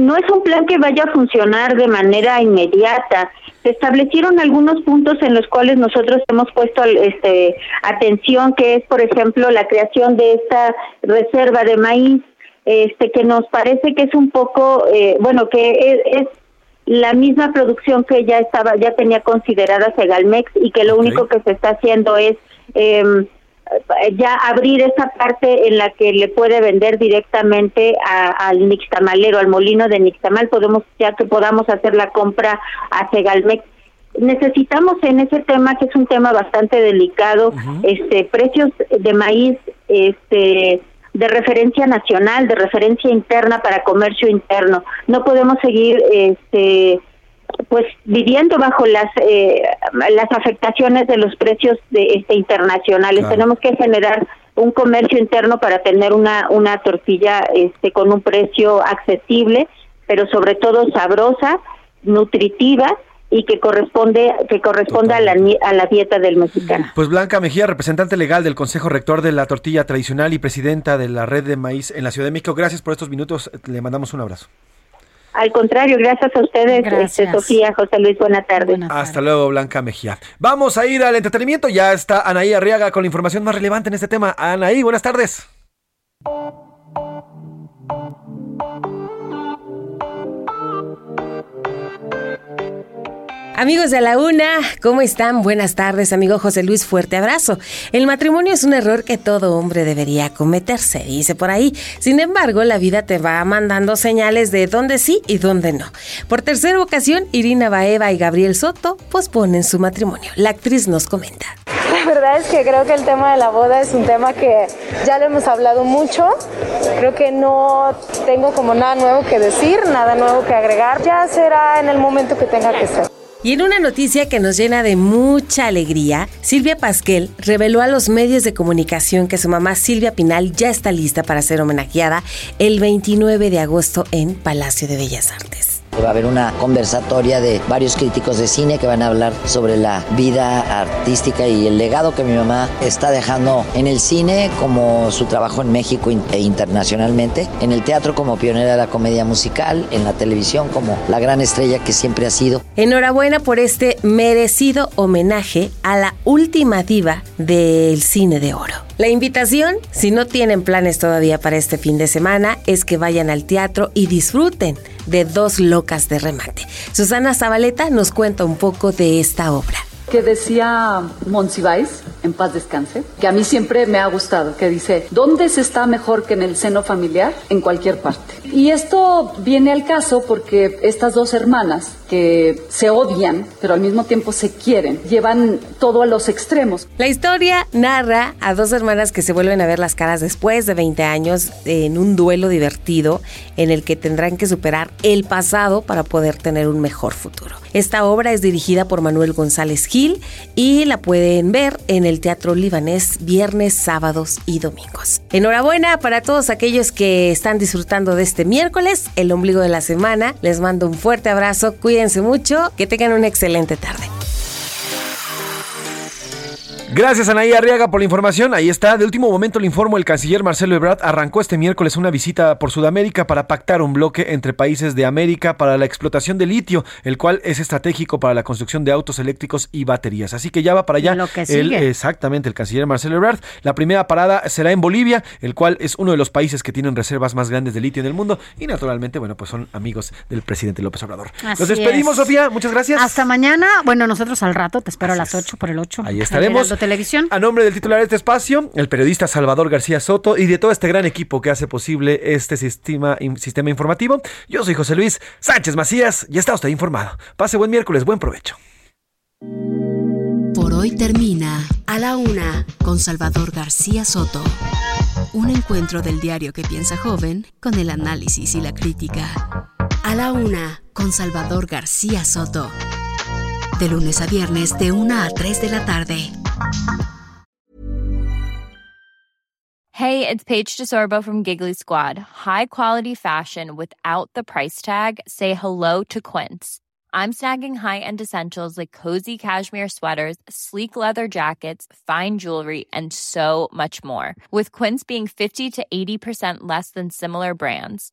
S27: No es un plan que vaya a funcionar de manera inmediata. Se establecieron algunos puntos en los cuales nosotros hemos puesto este, atención, que es, por ejemplo, la creación de esta reserva de maíz, este, que nos parece que es un poco, eh, bueno, que es, es la misma producción que ya estaba, ya tenía considerada Segalmex y que lo único que se está haciendo es em, ya abrir esa parte en la que le puede vender directamente a- al nixtamalero, al molino de nixtamal, podemos ya que podamos hacer la compra a Segalmex. Necesitamos en ese tema que es un tema bastante delicado, este precios de maíz este de referencia nacional, de referencia interna para comercio interno. No podemos seguir este pues viviendo bajo las eh, las afectaciones de los precios de este internacionales.
S28: Claro.
S27: Tenemos que generar un comercio interno para tener una una tortilla este con un precio accesible, pero sobre todo sabrosa, nutritiva y que corresponde que corresponda a la, a la dieta del mexicano.
S4: Pues Blanca Mejía, representante legal del Consejo Rector de la Tortilla Tradicional y presidenta de la Red de Maíz en la Ciudad de México. Gracias por estos minutos. Le mandamos un abrazo.
S27: Al contrario, gracias a ustedes,
S5: Gracias.
S27: este, Sofía, José Luis, buena tarde.
S4: Hasta luego, Blanca Mejía. Vamos a ir al entretenimiento. Ya está Anaí Arriaga con la información más relevante en este tema. Anaí, buenas tardes.
S29: Amigos de la Una, ¿cómo están? Buenas tardes, amigo José Luis, fuerte abrazo. El matrimonio es un error que todo hombre debería cometer, se dice por ahí. Sin embargo, la vida te va mandando señales de dónde sí y dónde no. Por tercera ocasión, Irina Baeva y Gabriel Soto posponen su matrimonio. La actriz nos comenta.
S28: La verdad es que creo que el tema de la boda es un tema que ya lo hemos hablado mucho. Creo que no tengo como nada nuevo que decir, nada nuevo que agregar. Ya será en el momento que tenga que ser.
S29: Y en una noticia que nos llena de mucha alegría, Silvia Pasquel reveló a los medios de comunicación que su mamá Silvia Pinal ya está lista para ser homenajeada el 29 de agosto en Palacio de Bellas Artes.
S24: Va a haber una conversatoria de varios críticos de cine que van a hablar sobre la vida artística y el legado que mi mamá está dejando en el cine, como su trabajo en México e internacionalmente, en el teatro como pionera de la comedia musical, en la televisión como la gran estrella que siempre ha sido.
S29: Enhorabuena por este merecido homenaje a la última diva del cine de oro. La invitación, si no tienen planes todavía para este fin de semana, es que vayan al teatro y disfruten de Dos Locas de Remate. Susana Zabaleta nos cuenta un poco de esta obra.
S21: que decía Monsiváis, en paz descanse, que a mí siempre me ha gustado, que dice, ¿dónde se está mejor que en el seno familiar? En cualquier parte. Y esto viene al caso porque estas dos hermanas que se odian, pero al mismo tiempo se quieren, llevan todo a los extremos.
S29: La historia narra a dos hermanas que se vuelven a ver las caras después de 20 años en un duelo divertido en el que tendrán que superar el pasado para poder tener un mejor futuro. Esta obra es dirigida por Manuel González Gil y la pueden ver en el Teatro Libanés viernes, sábados y domingos. Enhorabuena para todos aquellos que están disfrutando de este miércoles, el ombligo de la semana. Les mando un fuerte abrazo, cuídense mucho, que tengan una excelente tarde.
S4: Gracias, Anaí Arriaga, por la información. Ahí está. De último momento le informo, el canciller Marcelo Ebrard arrancó este miércoles una visita por Sudamérica para pactar un bloque entre países de América para la explotación de litio, el cual es estratégico para la construcción de autos eléctricos y baterías. Así que ya va para allá.
S5: Lo que
S4: el-
S5: sigue.
S4: exactamente, el canciller Marcelo Ebrard. La primera parada será en Bolivia, el cual es uno de los países que tienen reservas más grandes de litio en el mundo. Y naturalmente, bueno, pues son amigos del presidente López Obrador.
S5: Así
S4: Nos despedimos,
S5: es.
S4: Sofía. Muchas gracias.
S5: Hasta mañana. Bueno, nosotros al rato, te espero a las 8 por el 8.
S4: Ahí estaremos.
S5: Televisión.
S4: A nombre del titular de este espacio, el periodista Salvador García Soto y de todo este gran equipo que hace posible este sistema, sistema informativo, yo soy José Luis Sánchez Macías y está usted informado. Pase buen miércoles, buen provecho.
S23: Por hoy termina A la Una con Salvador García Soto. Un encuentro del diario que piensa joven con el análisis y la crítica. A la Una con Salvador García Soto. De lunes a viernes de 1 a 3 de la tarde.
S30: Hey, it's Paige DeSorbo from Giggly Squad. High quality fashion without the price tag. Say hello to Quince. I'm snagging high-end essentials like cozy cashmere sweaters, sleek leather jackets, fine jewelry, and so much more. With Quince being 50 to 80% less than similar brands.